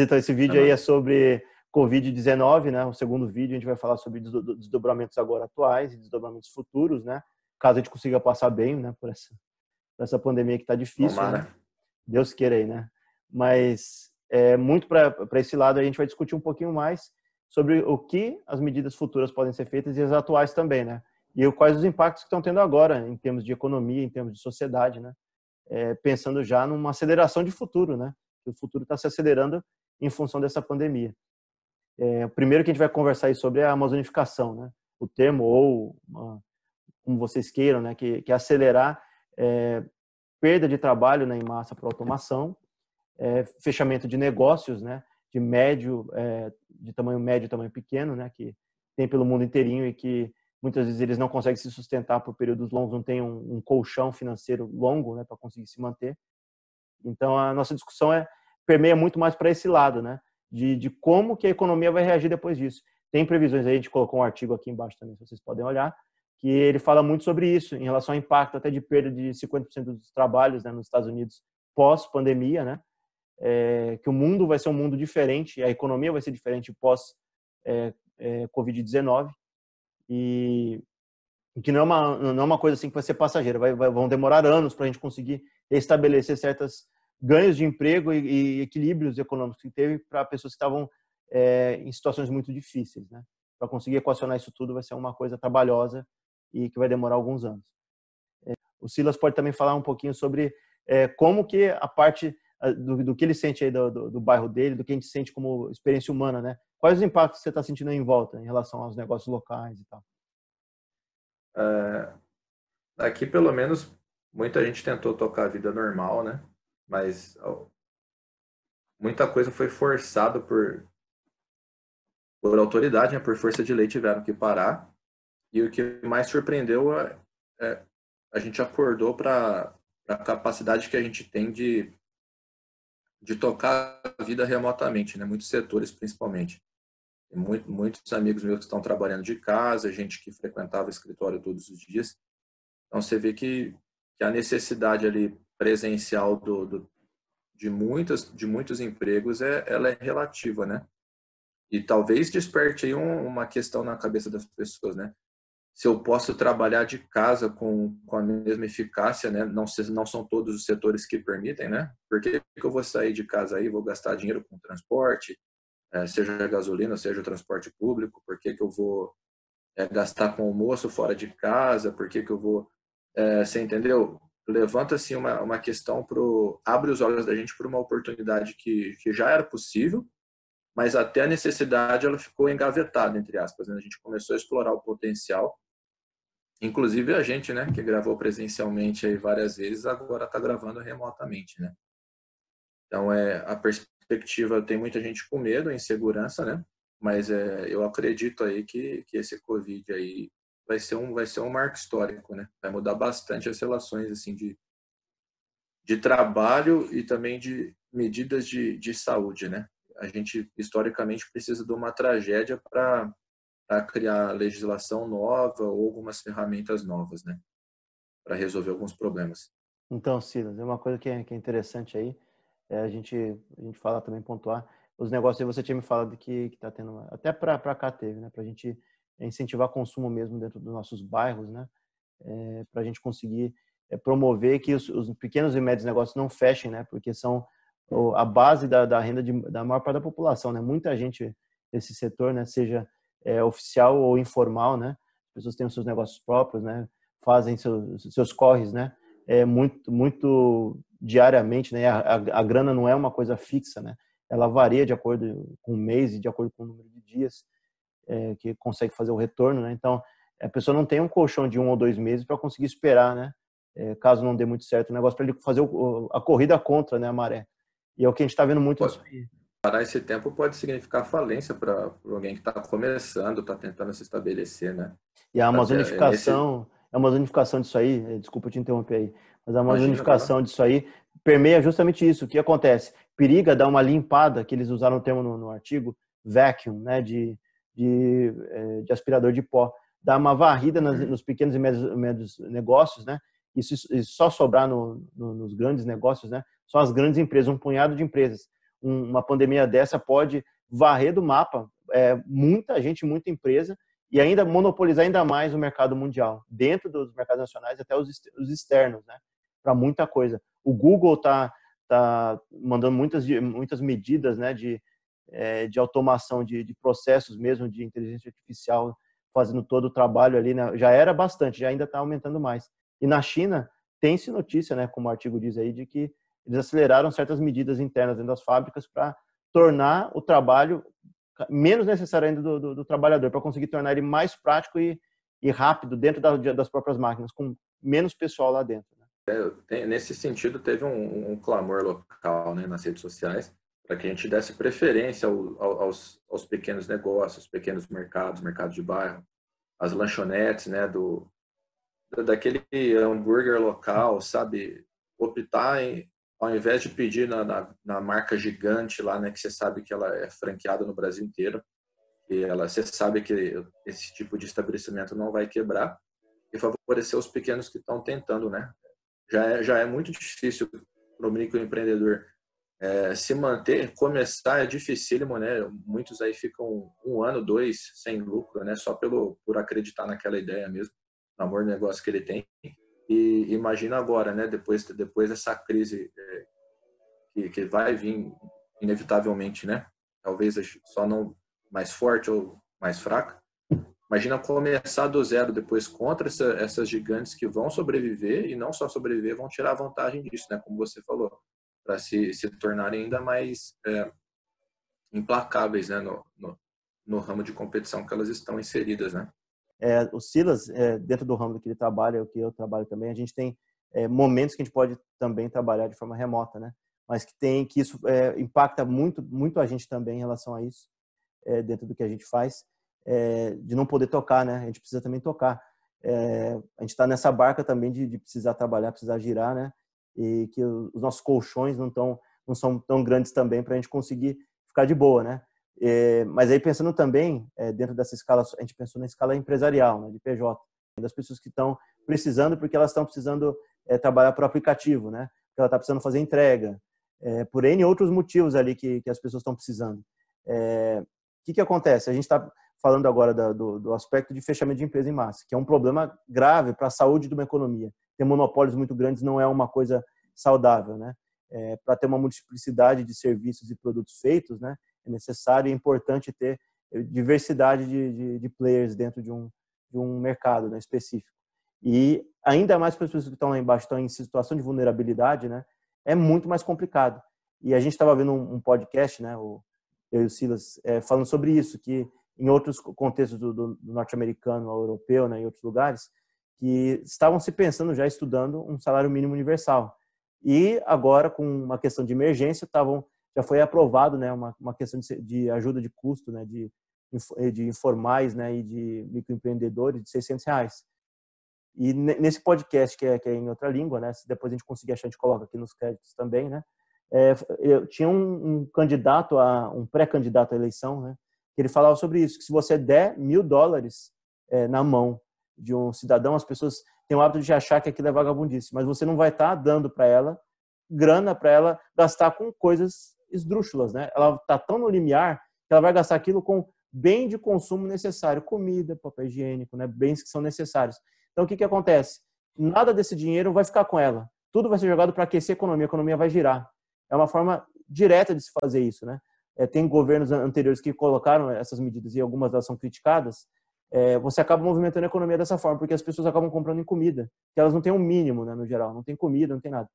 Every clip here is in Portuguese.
Mas então, esse vídeo aí é sobre Covid-19, né? O segundo vídeo a gente vai falar sobre desdobramentos agora atuais e desdobramentos futuros, né? Caso a gente consiga passar bem, né? Por essa, por essa pandemia que está difícil, né? Deus queira aí, né? Mas é, muito para esse lado a gente vai discutir um pouquinho mais sobre o que as medidas futuras podem ser feitas e as atuais também, né? E quais os impactos que estão tendo agora em termos de economia, em termos de sociedade, né? É, pensando já numa aceleração de futuro, né? O futuro está se acelerando em função dessa pandemia. É, o primeiro que a gente vai conversar aí sobre é a amazonificação, né? O termo ou uma, como vocês queiram, né? Que, que é acelerar é, perda de trabalho né, em massa para automação, é, fechamento de negócios, né? De médio, é, de tamanho médio, tamanho pequeno, né? Que tem pelo mundo inteirinho e que muitas vezes eles não conseguem se sustentar por períodos longos, não tem um, um colchão financeiro longo, né? Para conseguir se manter. Então a nossa discussão é permeia muito mais para esse lado, né? de, de como que a economia vai reagir depois disso. Tem previsões a gente colocou um artigo aqui embaixo também, se vocês podem olhar, que ele fala muito sobre isso, em relação ao impacto até de perda de 50% dos trabalhos né, nos Estados Unidos pós-pandemia, né? É, que o mundo vai ser um mundo diferente, a economia vai ser diferente pós é, é, Covid-19 e que não é uma não é uma coisa assim que vai ser passageira, vai, vai vão demorar anos para a gente conseguir estabelecer certas ganhos de emprego e, e equilíbrios econômicos que teve para pessoas que estavam é, em situações muito difíceis, né? Para conseguir equacionar isso tudo vai ser uma coisa trabalhosa e que vai demorar alguns anos. É, o Silas pode também falar um pouquinho sobre é, como que a parte do, do, que ele sente aí do, do, do, bairro dele, do que a gente sente como experiência humana, né? Quais os impactos você está sentindo em volta em relação aos negócios locais e tal? É, aqui, pelo menos, muita gente tentou tocar a vida normal, né? Mas muita coisa foi forçada por por autoridade, né, por força de lei tiveram que parar. E o que mais surpreendeu é, é a gente acordou para a capacidade que a gente tem de de tocar a vida remotamente, né? Muitos setores, principalmente. Muito, muitos amigos meus que estão trabalhando de casa, gente que frequentava o escritório todos os dias. Então, você vê que, que a necessidade ali presencial do, do, de muitas de muitos empregos é ela é relativa, né? E talvez desperte aí um, uma questão na cabeça das pessoas, né? Se eu posso trabalhar de casa com, com a mesma eficácia, né? Não, não são todos os setores que permitem, né? Por que, que eu vou sair de casa aí, vou gastar dinheiro com transporte, é, seja gasolina, seja o transporte público? Por que, que eu vou é, gastar com almoço fora de casa? Por que, que eu vou... É, você entendeu? Levanta assim uma, uma questão pro abre os olhos da gente para uma oportunidade que, que já era possível, mas até a necessidade ela ficou engavetada entre aspas. Né? A gente começou a explorar o potencial, inclusive a gente, né, que gravou presencialmente aí várias vezes, agora está gravando remotamente, né? Então é a perspectiva tem muita gente com medo, insegurança, né? Mas é, eu acredito aí que, que esse Covid aí vai ser um vai ser um marco histórico, né? Vai mudar bastante as relações assim de de trabalho e também de medidas de, de saúde, né? A gente historicamente precisa de uma tragédia para criar legislação nova ou algumas ferramentas novas, né? Para resolver alguns problemas. Então, Silas, é uma coisa que é, que é interessante aí, é a gente a gente fala também pontuar os negócios. Você tinha me falado que está tendo até para cá teve, né? Para a gente incentivar consumo mesmo dentro dos nossos bairros, né? É, para a gente conseguir é, promover que os, os, pequenos e médios negócios não fechem, né? Porque são a base da, da renda de, da maior parte da população, né? Muita gente desse setor, né? Seja é, oficial ou informal, né? As pessoas têm os seus negócios próprios, né? Fazem seus, seus corres, né? É muito, muito diariamente, né? A, a, a grana não é uma coisa fixa, né? Ela varia de acordo com o mês e de acordo com o número de dias é, que consegue fazer o retorno, né? Então, a pessoa não tem um colchão de um ou dois meses para conseguir esperar, né? É, caso não dê muito certo o negócio, para ele fazer o, a corrida contra né, a maré. E é o que a gente está vendo muito pode, Parar esse tempo pode significar falência para alguém que está começando, está tentando se estabelecer, né? E a amazonificação, esse... a amazonificação disso aí, é, desculpa te interromper aí, mas a amazonificação Imagina, disso aí permeia justamente isso. O que acontece? Periga dar uma limpada, que eles usaram o termo no, no artigo, vacuum, né? De de, eh, de aspirador de pó, dar uma varrida nas, nos pequenos e médios, médios negócios, né? Isso, isso só sobrar no, no, nos grandes negócios, né? São as grandes empresas, um punhado de empresas. um, uma pandemia dessa pode varrer do mapa é, muita gente, muita empresa e ainda monopolizar ainda mais o mercado mundial, dentro dos mercados nacionais até os, os externos, né? Para muita coisa. O Google está tá mandando muitas, muitas medidas, né? De, é, de automação de, de, processos mesmo, de inteligência artificial, fazendo todo o trabalho ali. Né? Já era bastante, já ainda está aumentando mais. E na China, tem-se notícia, né? Como o artigo diz aí, de que eles aceleraram certas medidas internas dentro das fábricas para tornar o trabalho menos necessário ainda do, do, do trabalhador, para conseguir tornar ele mais prático e, e rápido dentro da, das próprias máquinas, com menos pessoal lá dentro. Né? É, nesse sentido, teve um, um, clamor local né, nas redes sociais para que a gente desse preferência ao, aos, aos pequenos negócios, pequenos mercados, mercados de bairro, as lanchonetes, né, do, daquele hambúrguer local, sabe? Optar em, ao invés de pedir na, na, na, marca gigante lá, né, que você sabe que ela é franqueada no Brasil inteiro, e ela, você sabe que esse tipo de estabelecimento não vai quebrar, e favorecer os pequenos que estão tentando, né? Já é, já é muito difícil para o microempreendedor é, se manter, começar é dificílimo, né? Muitos aí ficam um ano, dois sem lucro, né? Só pelo por acreditar naquela ideia mesmo, no amor do negócio que ele tem. E imagina agora, né, depois, depois dessa crise é, que, que vai vir inevitavelmente, né? Talvez só não mais forte ou mais fraca. Imagina começar do zero depois contra essa, essas gigantes que vão sobreviver e não só sobreviver, vão tirar vantagem disso, né? Como você falou, para se, se tornarem ainda mais é, implacáveis, né? No, no, no ramo de competição que elas estão inseridas, né? É, o Silas, é, dentro do ramo que ele trabalha, o que eu trabalho também, a gente tem é, momentos que a gente pode também trabalhar de forma remota, né? Mas que tem que isso é, impacta muito, muito a gente também em relação a isso, é, dentro do que a gente faz, é, de não poder tocar, né? A gente precisa também tocar. a gente está nessa barca também de, de, precisar trabalhar, precisar girar, né? E que os nossos colchões não, tão, não são tão grandes também para a gente conseguir ficar de boa, né? É, mas aí pensando também é, dentro dessa escala, a gente pensou na escala empresarial, né, de PJ, das pessoas que estão precisando porque elas estão precisando é, trabalhar o aplicativo, né? Porque ela está precisando fazer entrega, é, por N outros motivos ali que, que as pessoas estão precisando. É, o que, que acontece? A gente está falando agora da, do, do, aspecto de fechamento de empresa em massa, que é um problema grave para a saúde de uma economia. Ter monopólios muito grandes não é uma coisa saudável, né? É, para ter uma multiplicidade de serviços e produtos feitos, né? é necessário e importante ter eh, diversidade de, de, de players dentro de um, de um mercado né, específico. E ainda mais para as pessoas que estão lá embaixo, estão em situação de vulnerabilidade, né, é muito mais complicado. E a gente estava vendo um, um, podcast, né, o, eu e o Silas, é, falando sobre isso, que em outros contextos do, do, do norte-americano, europeu, né, em outros lugares, que estavam se pensando já estudando um salário mínimo universal. E agora, com uma questão de emergência, estavam já foi aprovado, né, uma, uma questão de, de ajuda de custo, né, de, de informais, né, e de microempreendedores de 600 reais. E nesse podcast, que é, que é em outra língua, né, se depois a gente conseguir achar, a gente coloca aqui nos créditos também, né, é, eu tinha um, um, candidato, a um pré-candidato à eleição, né, ele falava sobre isso, que se você der mil dólares é, na mão de um cidadão, as pessoas têm o hábito de achar que aquilo é vagabundice, mas você não vai estar tá dando para ela grana para ela gastar com coisas esdrúxulas, né? Ela está tão no limiar que ela vai gastar aquilo com bem de consumo necessário, comida, papel higiênico, né? Bens que são necessários. Então, o que, que acontece? Nada desse dinheiro vai ficar com ela. Tudo vai ser jogado para aquecer a economia. A economia vai girar. É uma forma direta de se fazer isso, né? É, tem governos anteriores que colocaram essas medidas e algumas delas são criticadas. É, você acaba movimentando a economia dessa forma, porque as pessoas acabam comprando em comida, que elas não têm um mínimo, né, no geral, não tem comida, não tem nada.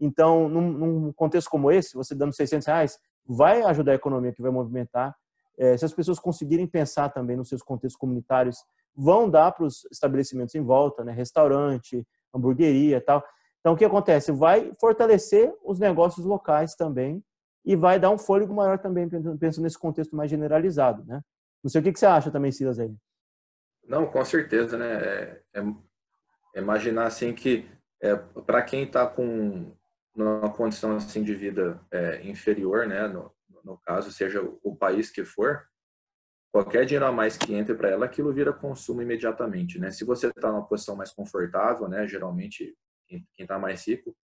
Então, num, num, contexto como esse, você dando 600 reais, vai ajudar a economia que vai movimentar. É, se as pessoas conseguirem pensar também nos seus contextos comunitários, vão dar para os estabelecimentos em volta, né? restaurante, hamburgueria tal. Então, o que acontece? Vai fortalecer os negócios locais também e vai dar um fôlego maior também, pensando nesse contexto mais generalizado, né? Não sei o que você acha também, Silas, aí. Não, com certeza, né? É, é, é imaginar assim que é, para quem está com numa condição assim de vida é, inferior, né, no, no caso, seja o país que for, qualquer dinheiro a mais que entre para ela, aquilo vira consumo imediatamente, né? Se você está numa posição mais confortável, né, geralmente quem está mais rico,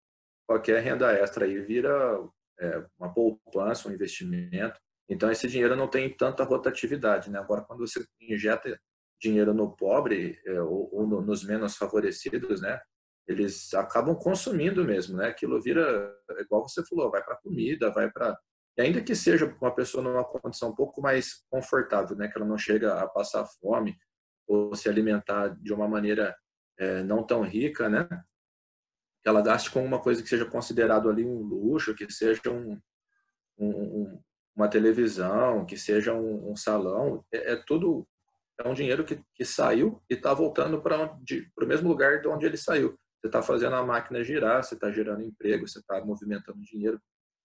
qualquer renda extra aí vira é, uma poupança, um investimento. Então, esse dinheiro não tem tanta rotatividade. Né? Agora, quando você injeta dinheiro no pobre é, ou, ou no, nos menos favorecidos, né? eles acabam consumindo mesmo. Né? Aquilo vira, igual você falou, vai para comida, vai para. E ainda que seja uma pessoa numa condição um pouco mais confortável, né? que ela não chega a passar fome ou se alimentar de uma maneira é, não tão rica, né? Que ela gaste com uma coisa que seja considerado ali um luxo, que seja um, um, uma televisão, que seja um, um salão, é, é, tudo é um dinheiro que, que saiu e está voltando para o mesmo lugar de onde ele saiu. Você está fazendo a máquina girar, você está gerando emprego, você está movimentando dinheiro,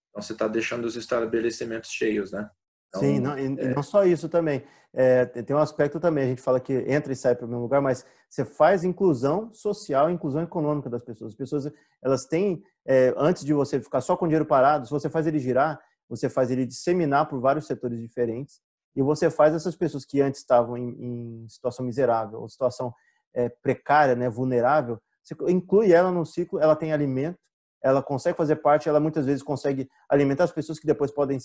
então você está deixando os estabelecimentos cheios, né? Então, Sim, não, e, é... não só isso também. É, tem um aspecto também, a gente fala que entra e sai para o mesmo lugar, mas você faz inclusão social, inclusão econômica das pessoas. As pessoas, elas têm, é, antes de você ficar só com dinheiro parado, se você faz ele girar, você faz ele disseminar por vários setores diferentes e você faz essas pessoas que antes estavam em, em situação miserável ou situação é, precária, né, vulnerável, você inclui ela no ciclo, ela tem alimento, ela consegue fazer parte, ela muitas vezes consegue alimentar as pessoas que depois podem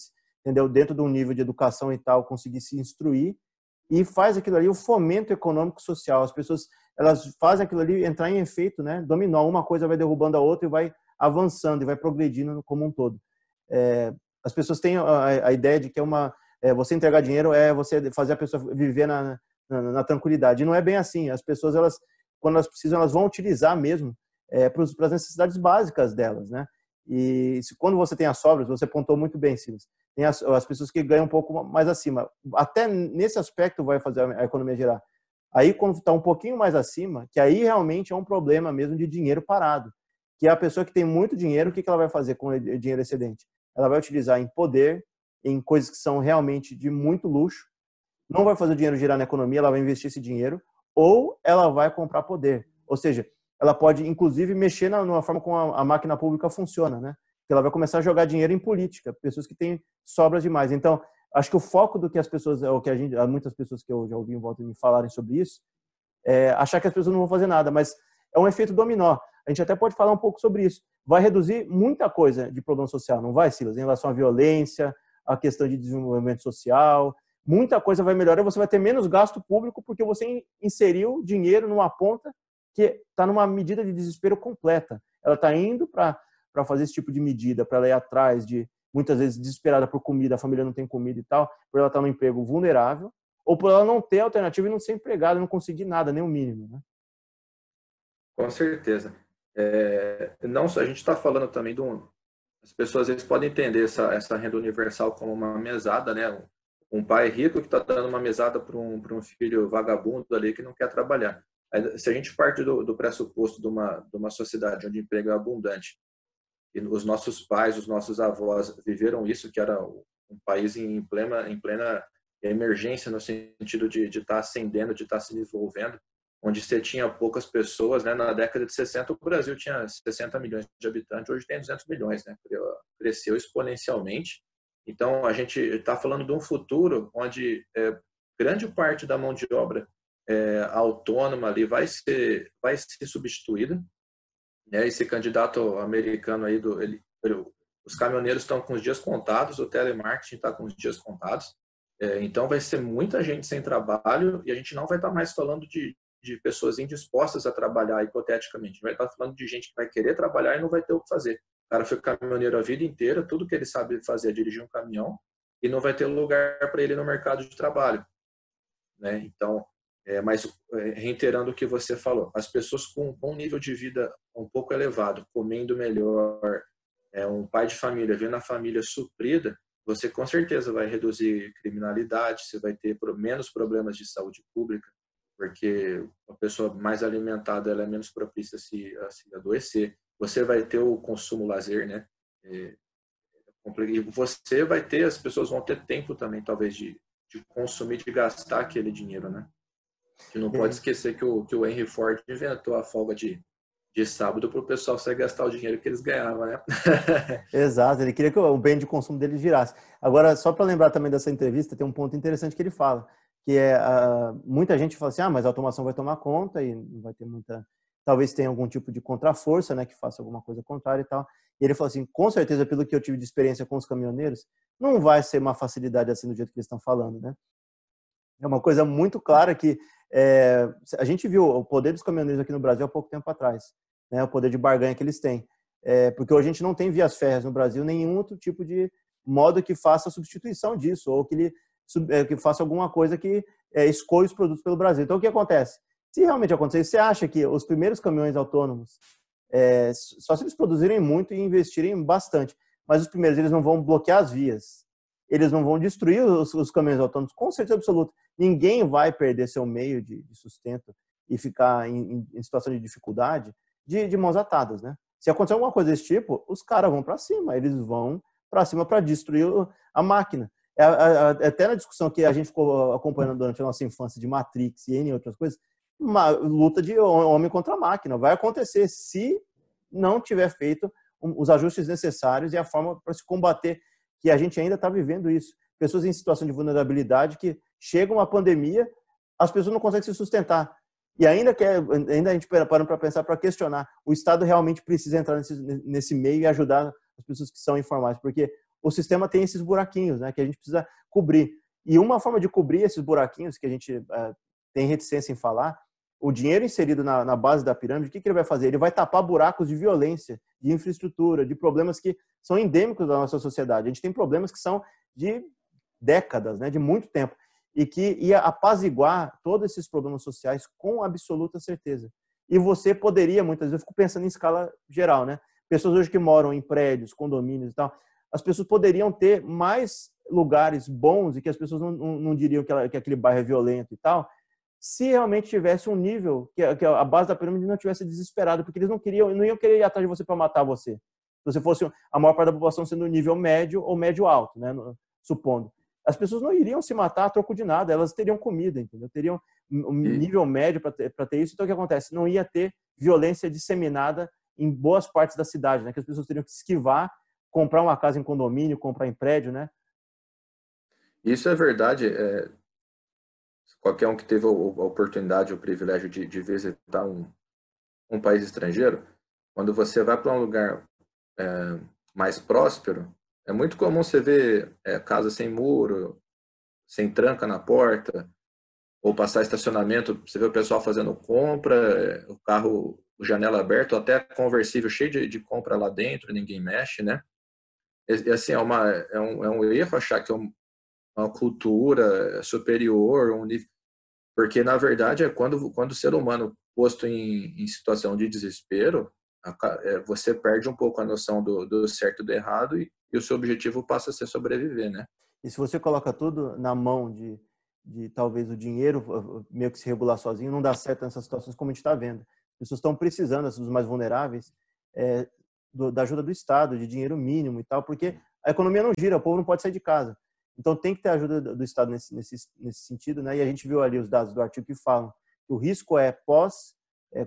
entendeu? Dentro de um nível de educação e tal, conseguir se instruir e faz aquilo ali o fomento econômico social. As pessoas elas fazem aquilo ali entrar em efeito, né? Dominó, uma coisa vai derrubando a outra e vai avançando e vai progredindo como um todo. É, as pessoas têm a, a, ideia de que é uma é, você entregar dinheiro é você fazer a pessoa viver na, na, na, tranquilidade. Não é bem assim. As pessoas elas quando elas precisam elas vão utilizar mesmo é, para as necessidades básicas delas, né? E se, quando você tem as sobras, você apontou muito bem, Silas, tem as, as, pessoas que ganham um pouco mais acima. Até nesse aspecto vai fazer a economia gerar. Aí, quando está um pouquinho mais acima, que aí realmente é um problema mesmo de dinheiro parado. Que é a pessoa que tem muito dinheiro, o que, que ela vai fazer com o dinheiro excedente? Ela vai utilizar em poder, em coisas que são realmente de muito luxo, não vai fazer o dinheiro girar na economia, ela vai investir esse dinheiro, ou ela vai comprar poder. Ou seja, ela pode, inclusive, mexer na, forma como a, a, máquina pública funciona, né? Que ela vai começar a jogar dinheiro em política, pessoas que têm sobras demais. Então, acho que o foco do que as pessoas, o que a gente, muitas pessoas que eu já ouvi em volta me falarem sobre isso, é achar que as pessoas não vão fazer nada, mas é um efeito dominó. A gente até pode falar um pouco sobre isso. Vai reduzir muita coisa de problema social, não vai, Silas? Em relação à violência, a questão de desenvolvimento social, muita coisa vai melhorar. Você vai ter menos gasto público porque você inseriu dinheiro numa ponta que está numa medida de desespero completa. Ela está indo para fazer esse tipo de medida, para ela ir atrás de, muitas vezes, desesperada por comida, a família não tem comida e tal, por ela estar tá no emprego vulnerável, ou por ela não ter alternativa e não ser empregada, não conseguir nada, nem o mínimo. Né? Com certeza. É, não a gente está falando também de um. As pessoas vezes podem entender essa, essa renda universal como uma mesada, né? Um pai rico que está dando uma mesada para um, um filho vagabundo ali que não quer trabalhar se a gente parte do, do pressuposto de uma, de uma sociedade onde emprego é abundante, e os nossos pais, os nossos avós viveram isso, que era um país em plena, em plena emergência no sentido de estar tá ascendendo, de estar tá se desenvolvendo, onde você tinha poucas pessoas, né? Na década de 60 o Brasil tinha 60 milhões de habitantes, hoje tem 200 milhões, né? Cresceu exponencialmente. Então a gente está falando de um futuro onde é, grande parte da mão de obra é, autônoma ali vai ser, vai ser substituída. Né? Esse candidato americano aí, do, ele, os caminhoneiros estão com os dias contados, o telemarketing está com os dias contados. É, então vai ser muita gente sem trabalho e a gente não vai estar tá mais falando de, de pessoas indispostas a trabalhar hipoteticamente. Vai estar tá falando de gente que vai querer trabalhar e não vai ter o que fazer. O cara foi caminhoneiro a vida inteira, tudo que ele sabe fazer é dirigir um caminhão e não vai ter lugar para ele no mercado de trabalho. Né? Então, é, mas, é, reiterando o que você falou, as pessoas com, um nível de vida um pouco elevado, comendo melhor, é, um pai de família vendo a família suprida, você com certeza vai reduzir criminalidade, você vai ter menos problemas de saúde pública, porque uma pessoa mais alimentada ela é menos propícia a se, a se adoecer. Você vai ter o consumo lazer, né? É, e você vai ter, as pessoas vão ter tempo também, talvez, de, de consumir, de gastar aquele dinheiro, né? Que não pode esquecer que o, que o Henry Ford inventou a folga de, de sábado para o pessoal sair gastar o dinheiro que eles ganhavam, né? Exato, ele queria que o bem de consumo deles girasse. Agora, só para lembrar também dessa entrevista, tem um ponto interessante que ele fala, que é uh, muita gente fala assim, ah, mas a automação vai tomar conta e não vai ter muita talvez tenha algum tipo de contraforça, né, que faça alguma coisa contrária e tal. E ele falou assim, com certeza, pelo que eu tive de experiência com os caminhoneiros, não vai ser uma facilidade assim do jeito que eles estão falando, né? É uma coisa muito clara que é, a gente viu o poder dos caminhoneiros aqui no Brasil há pouco tempo atrás, né? O poder de barganha que eles têm. É, porque hoje a gente não tem vias férreas no Brasil, nenhum outro tipo de modo que faça substituição disso, ou que ele é, que faça alguma coisa que é, escolha os produtos pelo Brasil. Então, o que acontece? Se realmente acontecer, você acha que os primeiros caminhões autônomos, é, só se eles produzirem muito e investirem bastante, mas os primeiros eles não vão bloquear as vias, eles não vão destruir os, os caminhões autônomos, com certeza absoluta. Ninguém vai perder seu meio de, de sustento e ficar em, em, situação de dificuldade de, de mãos atadas, né? Se acontecer alguma coisa desse tipo, os caras vão para cima, eles vão para cima para destruir a máquina. É, é, até na discussão que a gente ficou acompanhando durante a nossa infância de Matrix e N outras coisas, uma luta de homem contra máquina. Vai acontecer se não tiver feito os ajustes necessários e a forma para se combater, que a gente ainda está vivendo isso. Pessoas em situação de vulnerabilidade que chega uma pandemia, as pessoas não conseguem se sustentar. E ainda que ainda a gente parando para pensar, para questionar, o Estado realmente precisa entrar nesse, nesse meio e ajudar as pessoas que são informais, porque o sistema tem esses buraquinhos, né, que a gente precisa cobrir. E uma forma de cobrir esses buraquinhos que a gente uh, tem reticência em falar o dinheiro inserido na, na base da pirâmide, o que, que, ele vai fazer? Ele vai tapar buracos de violência, de infraestrutura, de problemas que são endêmicos da nossa sociedade. A gente tem problemas que são de décadas, né, de muito tempo, e que ia apaziguar todos esses problemas sociais com absoluta certeza. E você poderia, muitas vezes, eu fico pensando em escala geral, né? Pessoas hoje que moram em prédios, condomínios e tal, as pessoas poderiam ter mais lugares bons e que as pessoas não, não, não diriam que, ela, que aquele bairro é violento e tal, se realmente tivesse um nível que, a base da pirâmide não tivesse desesperado, porque eles não queriam, não iam querer ir atrás de você para matar você. Se você fosse a maior parte da população sendo nível médio ou médio alto, né, supondo. As pessoas não iriam se matar a troco de nada, elas teriam comida, entendeu? Teriam um nível médio para ter, ter isso. Então o que acontece? Não ia ter violência disseminada em boas partes da cidade, né? Que as pessoas teriam que esquivar, comprar uma casa em condomínio, comprar em prédio, né? Isso é verdade. É, qualquer um que teve a oportunidade, o privilégio de, de visitar um, um país estrangeiro, quando você vai para um lugar é, mais próspero, é muito comum você ver é, casa sem muro, sem tranca na porta, ou passar estacionamento, você vê o pessoal fazendo compra, é, o carro, janela aberta, até conversível cheio de, de compra lá dentro, ninguém mexe, né? E, assim, é, uma, é, um, é um erro achar que é um, uma cultura superior, um nível, porque na verdade é quando quando o ser humano posto em, em situação de desespero, é, você perde um pouco a noção do, do certo e do errado e, e, o seu objetivo passa a ser sobreviver, né? E se você coloca tudo na mão de, de talvez o dinheiro meio que se regular sozinho, não dá certo nessas situações como a gente está vendo. As pessoas estão precisando, os mais vulneráveis, é, do, da ajuda do Estado, de dinheiro mínimo e tal, porque a economia não gira, o povo não pode sair de casa. Então tem que ter ajuda do Estado nesse, nesse, nesse sentido, né? E a gente viu ali os dados do artigo que falam que o risco é pós é,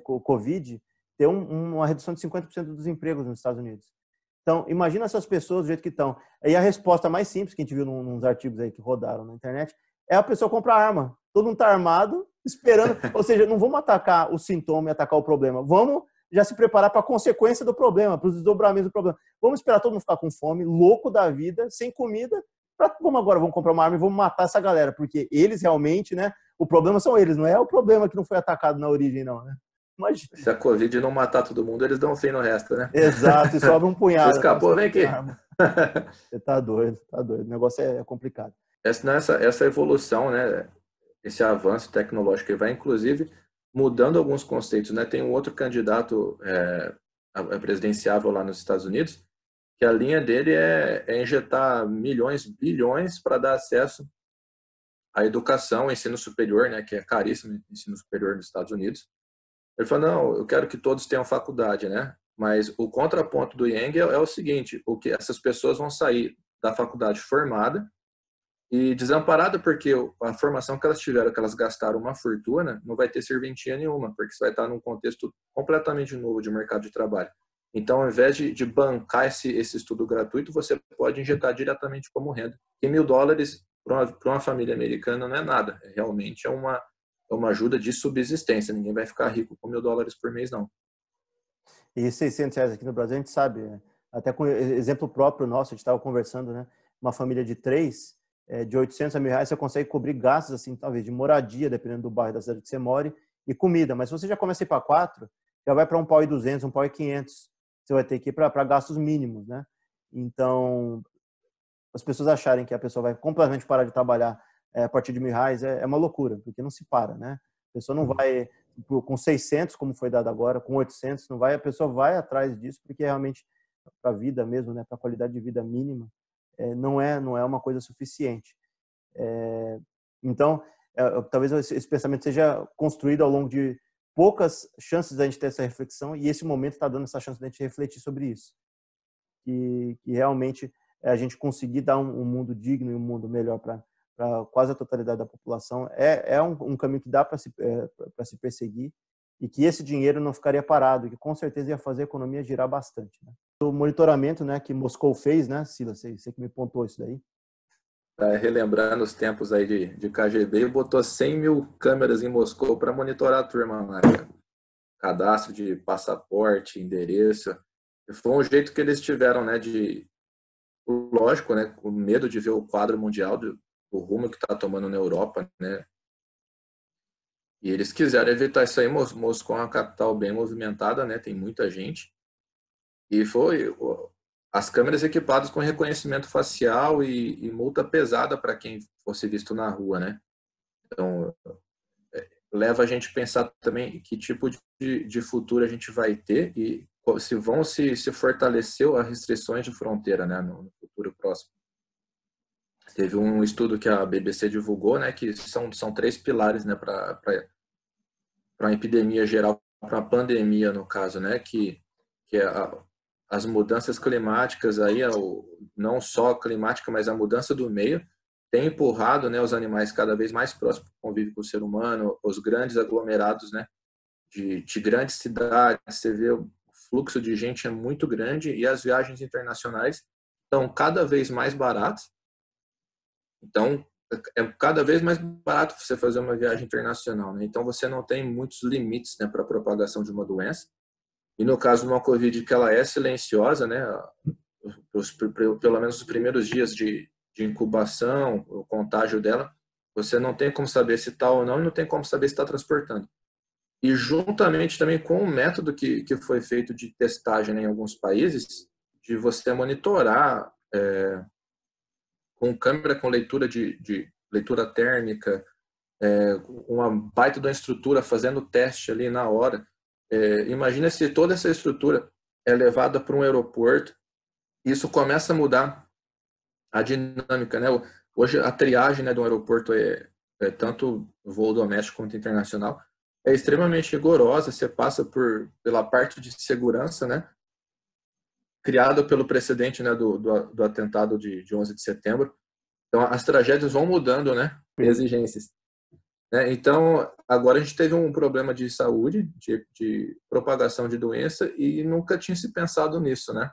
ter um, uma redução de 50% dos empregos nos Estados Unidos. Então, imagina essas pessoas do jeito que estão. E a resposta mais simples que a gente viu nos artigos aí que rodaram na internet é a pessoa comprar arma. Todo mundo está armado, esperando. Ou seja, não vamos atacar o sintoma e atacar o problema. Vamos já se preparar para a consequência do problema, para os desdobramentos do problema. Vamos esperar todo mundo ficar com fome, louco da vida, sem comida, Pra, vamos agora, vamos comprar uma arma e vamos matar essa galera, porque eles realmente, né? O problema são eles, não é o problema que não foi atacado na origem, não, né? Imagina. Se a Covid não matar todo mundo, eles dão fim no resto, né? Exato, e sobra um punhado. Você escapou, vem aqui. Você tá doido, tá doido. O negócio é complicado. Essa, essa evolução, né? Esse avanço tecnológico que vai, inclusive, mudando alguns conceitos, né? Tem um outro candidato é, presidenciável lá nos Estados Unidos que a linha dele é, é injetar milhões, bilhões para dar acesso à educação, ensino superior, né, que é caríssimo, ensino superior nos Estados Unidos. Ele falou, não, eu quero que todos tenham faculdade, né? Mas o contraponto do Yang é, é o seguinte, o que essas pessoas vão sair da faculdade formada e desamparada porque a formação que elas tiveram, que elas gastaram uma fortuna, não vai ter serventia nenhuma, porque você vai estar num contexto completamente novo de mercado de trabalho. Então, ao invés de, de bancar esse, esse estudo gratuito, você pode injetar diretamente como renda. E mil dólares para uma, uma, família americana não é nada, é realmente é uma, é uma ajuda de subsistência. Ninguém vai ficar rico com mil dólares por mês, não. E 600 reais aqui no Brasil, a gente sabe, até com exemplo próprio nosso, a gente estava conversando, né? Uma família de três, é, de 800 a mil reais, você consegue cobrir gastos, assim, talvez de moradia, dependendo do bairro da cidade que você more, e comida. Mas se você já começa a ir para quatro, já vai para um pau e 200, um pau e 500. Você vai ter que ir para gastos mínimos, né? Então, as pessoas acharem que a pessoa vai completamente parar de trabalhar é, a partir de mil reais é, é uma loucura, porque não se para, né? A pessoa não vai com 600, como foi dado agora, com 800, não vai, a pessoa vai atrás disso, porque realmente para a vida mesmo, né, para a qualidade de vida mínima, é, não é não é uma coisa suficiente. É, então, é, talvez esse, esse, pensamento seja construído ao longo de poucas chances da gente ter essa reflexão e esse momento está dando essa chance da gente refletir sobre isso, que, que realmente é a gente conseguir dar um, um mundo digno e um mundo melhor para quase a totalidade da população é, é um, um caminho que dá para se, é, se perseguir e que esse dinheiro não ficaria parado, que com certeza ia fazer a economia girar bastante. Né? O monitoramento né, que Moscou fez, né, Silas, você, você que me pontou isso daí. Tá relembrando os tempos aí de, de KGB, botou 100 mil câmeras em Moscou para monitorar a turma lá. Cadastro de passaporte, endereço. Foi um jeito que eles tiveram, né, de lógico, né, com medo de ver o quadro mundial do, do rumo que está tomando na Europa, né? E eles quiseram evitar isso aí. Moscou é uma capital bem movimentada, né? Tem muita gente. E foi as câmeras equipadas com reconhecimento facial e, e multa pesada para quem fosse visto na rua, né? Então, é, leva a gente a pensar também que tipo de, de futuro a gente vai ter e se vão se, se fortalecer as restrições de fronteira, né? No, futuro próximo. Teve um estudo que a BBC divulgou, né, que são, são três pilares, né, para a epidemia geral, para a pandemia, no caso, né, que, que é a, as mudanças climáticas aí, não só climática, mas a mudança do meio, tem empurrado, né, os animais cada vez mais próximos do convívio com o ser humano, os grandes aglomerados, né, de, de grandes cidades, você vê o fluxo de gente é muito grande e as viagens internacionais estão cada vez mais baratas então, é cada vez mais barato você fazer uma viagem internacional, né? Então, você não tem muitos limites né, para a propagação de uma doença. E no caso de uma Covid que ela é silenciosa, né? Os, pelo menos os primeiros dias de, de incubação, o contágio dela, você não tem como saber se está ou não e não tem como saber se está transportando. E juntamente também com o método que, que foi feito de testagem né, em alguns países, de você monitorar é, com câmera com leitura de, de leitura térmica, é, uma baita da estrutura fazendo teste ali na hora. É, imagina se toda essa estrutura é levada para um aeroporto, isso começa a mudar a dinâmica, né? Hoje a triagem né, do aeroporto é, é tanto voo doméstico quanto internacional é extremamente rigorosa. Você passa por pela parte de segurança, né? criado pelo precedente né, do, do, do atentado de, de 11 de setembro. Então, as tragédias vão mudando, né? Exigências. Né? Então, agora a gente teve um problema de saúde, de, de, propagação de doença, e nunca tinha se pensado nisso, né?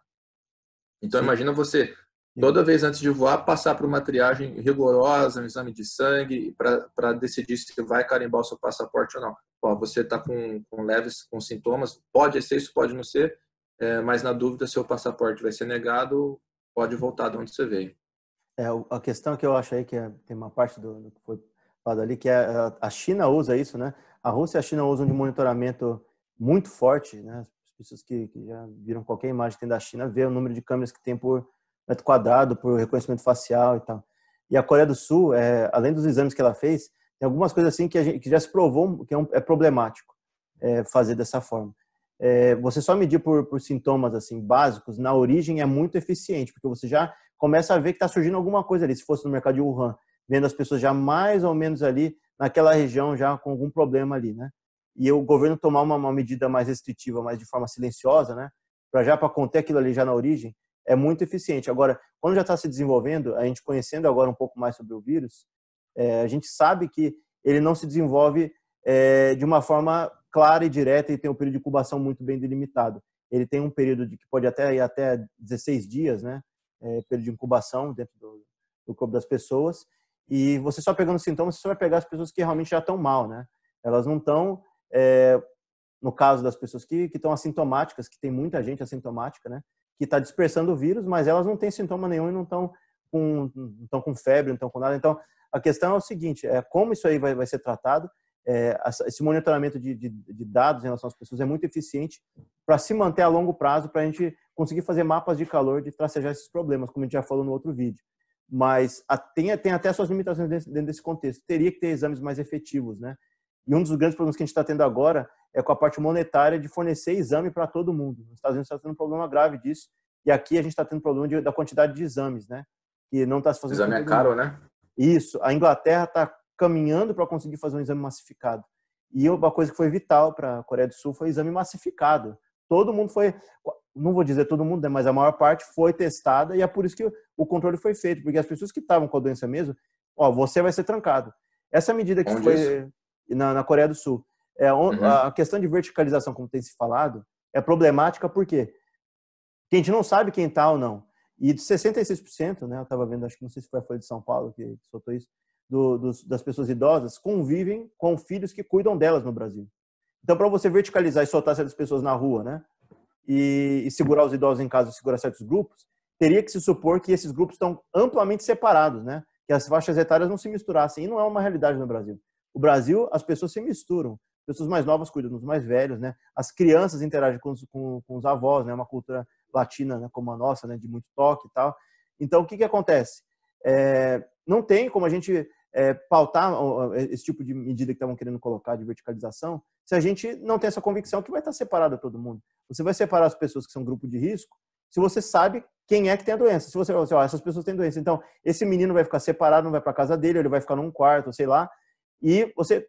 Então, Sim. imagina você, toda vez antes de voar, passar por uma triagem rigorosa, um exame de sangue, para decidir se vai carimbar o seu passaporte ou não. Ó, você está com, com leves com sintomas, pode ser isso, pode não ser, é, mas na dúvida, se o passaporte vai ser negado, pode voltar de onde você veio. É, a questão que eu acho aí que é, tem uma parte do, do, que foi ali, que é a China usa isso, né? A Rússia e a China usam de monitoramento muito forte, né? As pessoas que, que já viram qualquer imagem que tem da China, vê o número de câmeras que tem por metro quadrado, por reconhecimento facial e tal. E a Coreia do Sul, é, além dos exames que ela fez, tem algumas coisas assim que, gente, que já se provou que é, um, é problemático é, fazer dessa forma é, você só medir por, por, sintomas assim básicos na origem é muito eficiente, porque você já começa a ver que está surgindo alguma coisa ali. Se fosse no mercado de Wuhan, vendo as pessoas já mais ou menos ali naquela região já com algum problema ali, né? E o governo tomar uma, uma medida mais restritiva, mas de forma silenciosa, né? Para já para conter aquilo ali já na origem, é muito eficiente. Agora, quando já está se desenvolvendo, a gente conhecendo agora um pouco mais sobre o vírus, é, a gente sabe que ele não se desenvolve é, de uma forma clara e direta e tem um período de incubação muito bem delimitado. Ele tem um período de que pode até ir até 16 dias, né? É, período de incubação dentro do, do corpo das pessoas. E você só pegando sintomas, você só vai pegar as pessoas que realmente já estão mal, né? Elas não estão, é, no caso das pessoas que estão assintomáticas, que tem muita gente assintomática, né? Que está dispersando o vírus, mas elas não têm sintoma nenhum e não estão com, com febre, não estão com nada. Então, a questão é o seguinte, é como isso aí vai, vai ser tratado, é, esse monitoramento de, de, de, dados em relação às pessoas é muito eficiente para se manter a longo prazo, para a gente conseguir fazer mapas de calor de tracejar esses problemas, como a gente já falou no outro vídeo. Mas tem, tem até suas limitações dentro, desse contexto. Teria que ter exames mais efetivos, né? E um dos grandes problemas que a gente está tendo agora é com a parte monetária de fornecer exame para todo mundo. Nos Estados Unidos está tendo um problema grave disso, e aqui a gente está tendo problema de, da quantidade de exames, né? Que não está se fazendo. Exame é caro, né? Isso. A Inglaterra está caminhando para conseguir fazer um exame massificado. E uma coisa que foi vital para a Coreia do Sul foi o exame massificado. Todo mundo foi, não vou dizer todo mundo, né, mas a maior parte foi testada e é por isso que o controle foi feito, porque as pessoas que estavam com a doença mesmo, ó, você vai ser trancado. Essa medida que Onde foi na, na, Coreia do Sul, é uhum. a questão de verticalização, como tem se falado, é problemática porque a gente não sabe quem está ou não. E de 66%, né, eu estava vendo, acho que não sei se foi a Folha de São Paulo que soltou isso, do, dos, das pessoas idosas convivem com filhos que cuidam delas no Brasil. Então, para você verticalizar e soltar certas pessoas na rua, né, e, e segurar os idosos em casa, e segurar certos grupos, teria que se supor que esses grupos estão amplamente separados, né, que as faixas etárias não se misturassem. E não é uma realidade no Brasil. O Brasil, as pessoas se misturam. Pessoas mais novas cuidam dos mais velhos, né? As crianças interagem com os, com, com os avós, né? Uma cultura latina né? como a nossa, né? De muito toque e tal. Então, o que que acontece? É, não tem como a gente é, pautar esse tipo de medida que estavam querendo colocar de verticalização, se a gente não tem essa convicção que vai estar separado todo mundo. Você vai separar as pessoas que são grupo de risco se você sabe quem é que tem a doença. Se você assim, ó, essas pessoas têm doença, então esse menino vai ficar separado, não vai para casa dele, ele vai ficar num quarto, sei lá, e você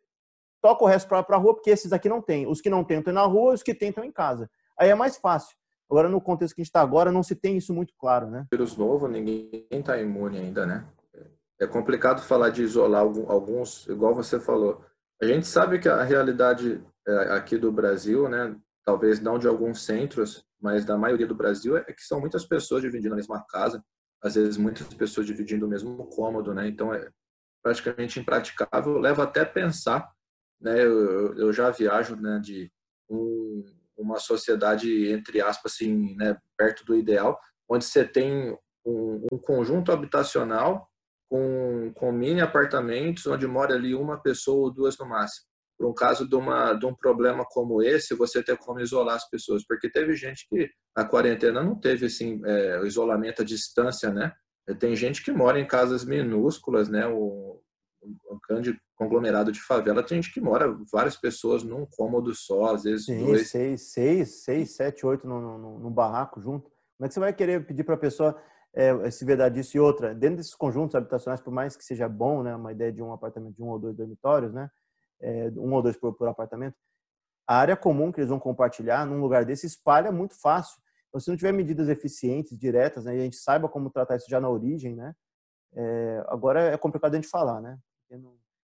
toca o resto para a rua, porque esses aqui não tem. Os que não têm estão na rua, os que têm estão em casa. Aí é mais fácil. Agora, no contexto que a gente está agora, não se tem isso muito claro, né? Vírus novo, ninguém está imune ainda, né? é complicado falar de isolar alguns, igual você falou. A gente sabe que a realidade é, aqui do Brasil, né, talvez não de alguns centros, mas da maioria do Brasil, é que são muitas pessoas dividindo a mesma casa, às vezes muitas pessoas dividindo o mesmo cômodo, né? Então é praticamente impraticável. Leva até pensar, né? Eu, eu já viajo, né, de um, uma sociedade entre aspas assim, né, perto do ideal, onde você tem um, um conjunto habitacional com, com mini apartamentos onde mora ali uma pessoa ou duas no máximo. Por um caso de, uma, de um problema como esse, você ter como isolar as pessoas, porque teve gente que a quarentena não teve assim, é, o isolamento à distância, né? Tem gente que mora em casas minúsculas, né? O, um grande conglomerado de favela, tem gente que mora várias pessoas num cômodo só, às vezes Sim, dois. Seis, seis, seis, sete, oito no, no barraco junto. Como é que você vai querer pedir para a pessoa é, se verdade disso e outra, dentro desses conjuntos habitacionais, por mais que seja bom, né, uma ideia de um apartamento de um ou dois dormitórios, né, é, um ou dois por, por, apartamento, a área comum que eles vão compartilhar num lugar desse espalha muito fácil. Então, se não tiver medidas eficientes, diretas, né, e a gente saiba como tratar isso já na origem, né, é, agora é complicado a gente falar, né, porque não,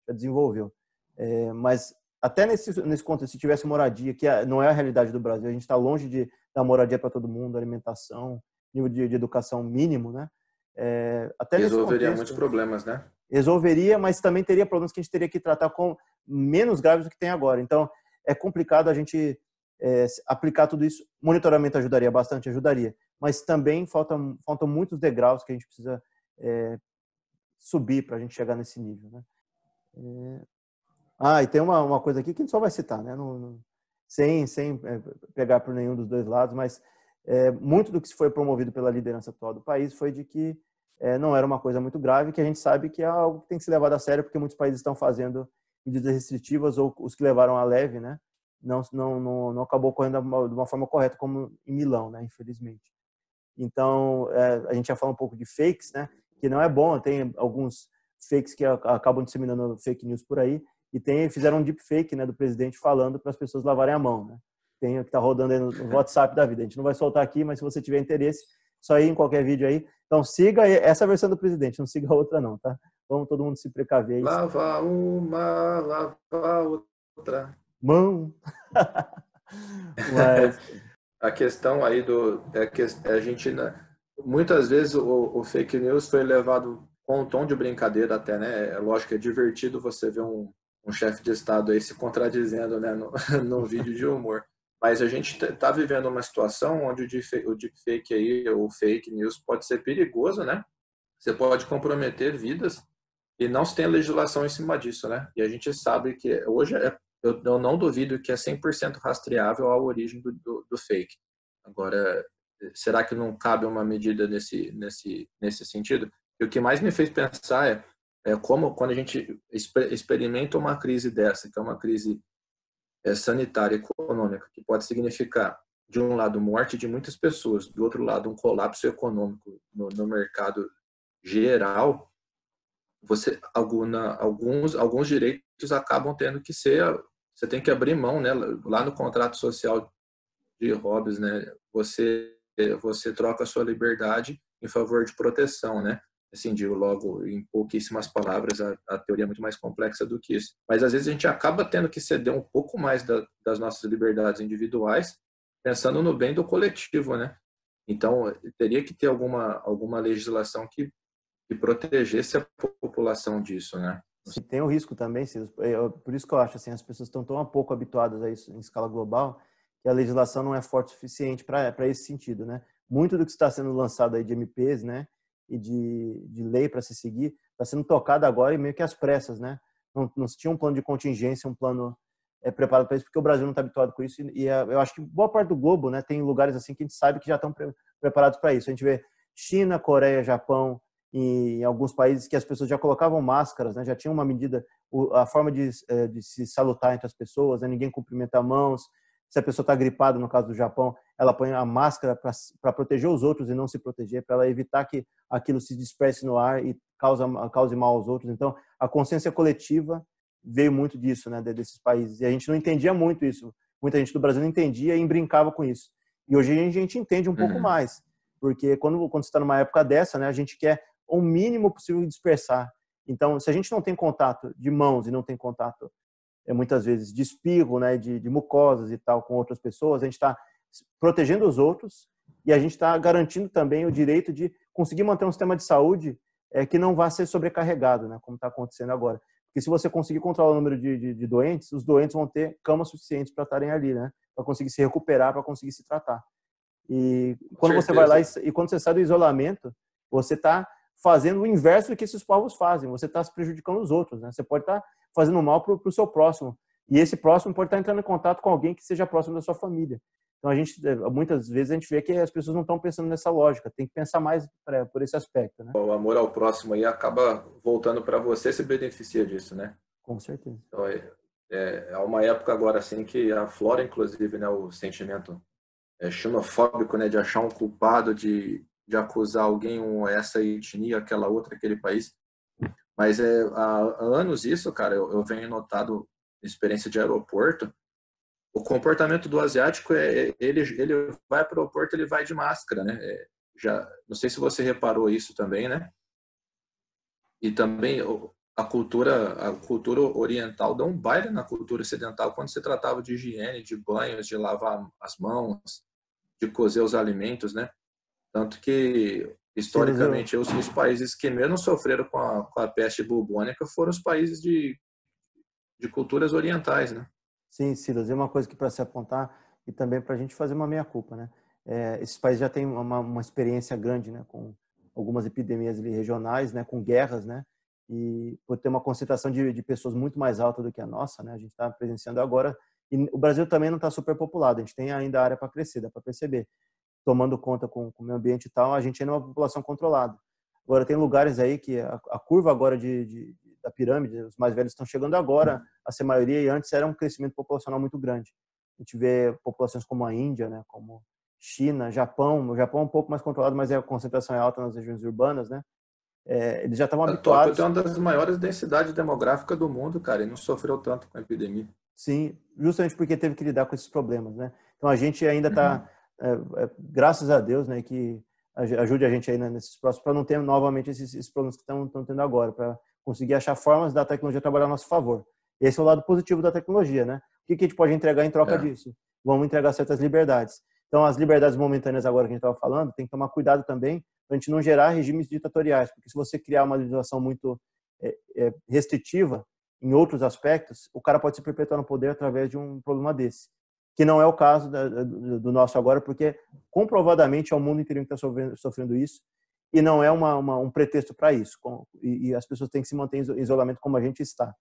já desenvolveu. É, mas até nesse, nesse contexto, se tivesse moradia, que é, não é a realidade do Brasil, a gente está longe de dar moradia para todo mundo, alimentação, nível de, de educação mínimo, né? É, até resolveria contexto, muitos problemas, né? Resolveria, mas também teria problemas que a gente teria que tratar com menos graves do que tem agora. Então, é complicado a gente é, aplicar tudo isso. Monitoramento ajudaria bastante, ajudaria, mas também faltam, faltam muitos degraus que a gente precisa é, subir para a gente chegar nesse nível, né? É... Ah, e tem uma, uma coisa aqui que a gente só vai citar, né? Sem sem é, pegar por nenhum dos dois lados, mas é, muito do que foi promovido pela liderança atual do país foi de que é, não era uma coisa muito grave, que a gente sabe que é algo que tem que ser levado a sério, porque muitos países estão fazendo medidas restritivas ou os que levaram a leve, né? Não, não, não, não acabou correndo de uma, forma correta, como em Milão, né? Infelizmente. Então, é, a gente já falou um pouco de fakes, né? Que não é bom, tem alguns fakes que acabam disseminando fake news por aí, e tem, fizeram um deepfake né, do presidente falando para as pessoas lavarem a mão, né? Tem que está rodando aí no WhatsApp da vida. A gente não vai soltar aqui, mas se você tiver interesse, só ir em qualquer vídeo aí. Então siga essa versão do presidente, não siga a outra não, tá? Vamos todo mundo se precaver. Lava uma, lava outra. Mão. mas... A questão aí do é que a gente né, muitas vezes o, o, fake news foi levado com um tom de brincadeira até, né? É lógico que é divertido você ver um, um chefe de Estado aí se contradizendo né, no, no vídeo de humor. Mas a gente está vivendo uma situação onde o deepfake aí, ou fake news pode ser perigoso, né? Você pode comprometer vidas e não se tem legislação em cima disso, né? E a gente sabe que hoje é, eu, eu não duvido que é 100% rastreável a origem do, do, do, fake. Agora, será que não cabe uma medida nesse, nesse, nesse sentido? E o que mais me fez pensar é, é como quando a gente experimenta uma crise dessa, que é uma crise é, sanitária econômica, que pode significar, de um lado, morte de muitas pessoas, do outro lado, um colapso econômico no, no mercado geral, você alguns alguns direitos acabam tendo que ser você tem que abrir mão né lá no contrato social de Hobbes né você você troca a sua liberdade em favor de proteção né assim digo logo em pouquíssimas palavras a, a teoria é muito mais complexa do que isso mas às vezes a gente acaba tendo que ceder um pouco mais da, das nossas liberdades individuais pensando no bem do coletivo né então teria que ter alguma alguma legislação que que protegesse a população disso, né? Tem o risco também, Silas. Por isso que eu acho assim, as pessoas estão tão pouco habituadas a isso em escala global que a legislação não é forte o suficiente para esse sentido, né? Muito do que está sendo lançado aí de MPs, né, e de, de lei para se seguir, está sendo tocado agora e meio que às pressas, né? Não, não se tinha um plano de contingência, um plano é, preparado para isso, porque o Brasil não está habituado com isso. E, e é, eu acho que boa parte do globo, né, tem lugares assim que a gente sabe que já estão pre preparados para isso. A gente vê China, Coreia, Japão, em alguns países que as pessoas já colocavam máscaras, né? já tinha uma medida, a forma de, eh, de se salutar entre as pessoas, né? ninguém cumprimenta mãos. Se a pessoa está gripada, no caso do Japão, ela põe a máscara para proteger os outros e não se proteger, para ela evitar que aquilo se disperse no ar e cause, cause mal aos outros. Então, a consciência coletiva veio muito disso, né, desses países. E a gente não entendia muito isso. Muita gente do Brasil não entendia e brincava com isso. E hoje a gente entende um pouco uhum. mais, porque quando, quando você está numa época dessa, né, a gente quer o mínimo possível dispersar. Então, se a gente não tem contato de mãos e não tem contato, muitas vezes, de espirro, né, de, de mucosas e tal, com outras pessoas, a gente está protegendo os outros e a gente está garantindo também o direito de conseguir manter um sistema de saúde é, que não vá ser sobrecarregado, né, como está acontecendo agora. Porque se você conseguir controlar o número de, de, de doentes, os doentes vão ter camas suficientes para estarem ali, né, para conseguir se recuperar, para conseguir se tratar. E quando você vai lá e, e quando você sai do isolamento, você está fazendo o inverso do que esses povos fazem. Você está se prejudicando os outros. Né? Você pode estar tá fazendo mal para o seu próximo. E esse próximo pode estar entrando em contato com alguém que seja próximo da sua família. Então, a gente, eh, muitas vezes, a gente vê que as pessoas não estão pensando nessa lógica. Tem que pensar mais pra, por esse aspecto. Né? O amor ao próximo aí acaba voltando para você se beneficia disso, né? Com certeza. Então, é, é, é uma época agora assim que aflora, inclusive, né, o sentimento é, xenofóbico, né, de achar um culpado de de acusar alguém ou essa etnia, aquela outra, aquele país. Mas é, há anos isso, cara, eu, eu venho notado experiência de aeroporto, o comportamento do asiático é ele ele vai para o aeroporto ele vai de máscara né? É, já não sei se você reparou isso também né? E também a cultura a cultura oriental dá um baile na cultura ocidental quando se tratava de higiene de banhos de lavar as mãos de cozer os alimentos né? Tanto que, historicamente, os, os, países que menos sofreram com a, com a peste bubônica foram os países de, de culturas orientais, né? Sim, Silas, é uma coisa que para se apontar e também para a gente fazer uma meia-culpa, né? É, esses países já têm uma, uma experiência grande, né? Com algumas epidemias regionais, né? Com guerras, né? E por ter uma concentração de, de pessoas muito mais alta do que a nossa, né? A gente está presenciando agora. E o Brasil também não está super populado, a gente tem ainda área para crescer, dá para perceber tomando conta com, com o meio ambiente e tal, a gente ainda é uma população controlada. Agora, tem lugares aí que a, a curva agora de, de, da pirâmide, os mais velhos estão chegando agora a ser maioria e antes era um crescimento populacional muito grande. A gente vê populações como a Índia, né, como China, Japão. O Japão é um pouco mais controlado, mas a concentração é alta nas regiões urbanas, né? É, eles já estavam habituados. Tóquio tem uma das maiores densidades demográficas do mundo, cara, e não sofreu tanto com a epidemia. Sim, justamente porque teve que lidar com esses problemas, né? Então a gente ainda está uhum é, é, graças a Deus, né, que ajude a gente aí né, nesses próximos, para não ter novamente esses, esses problemas que estão tendo agora, para conseguir achar formas da tecnologia trabalhar a nosso favor. Esse é o lado positivo da tecnologia, né? O que, que a gente pode entregar em troca é. disso? Vamos entregar certas liberdades. Então, as liberdades momentâneas agora que a gente estava falando, tem que tomar cuidado também para a gente não gerar regimes ditatoriais, porque se você criar uma legislação muito é, é, restritiva, em outros aspectos, o cara pode se perpetuar no poder através de um problema desse. Que não é o caso do nosso agora, porque comprovadamente é o mundo inteiro que está sofrendo, sofrendo isso e não é uma, uma, um pretexto para isso. E, e, as pessoas têm que se manter em isolamento como a gente está.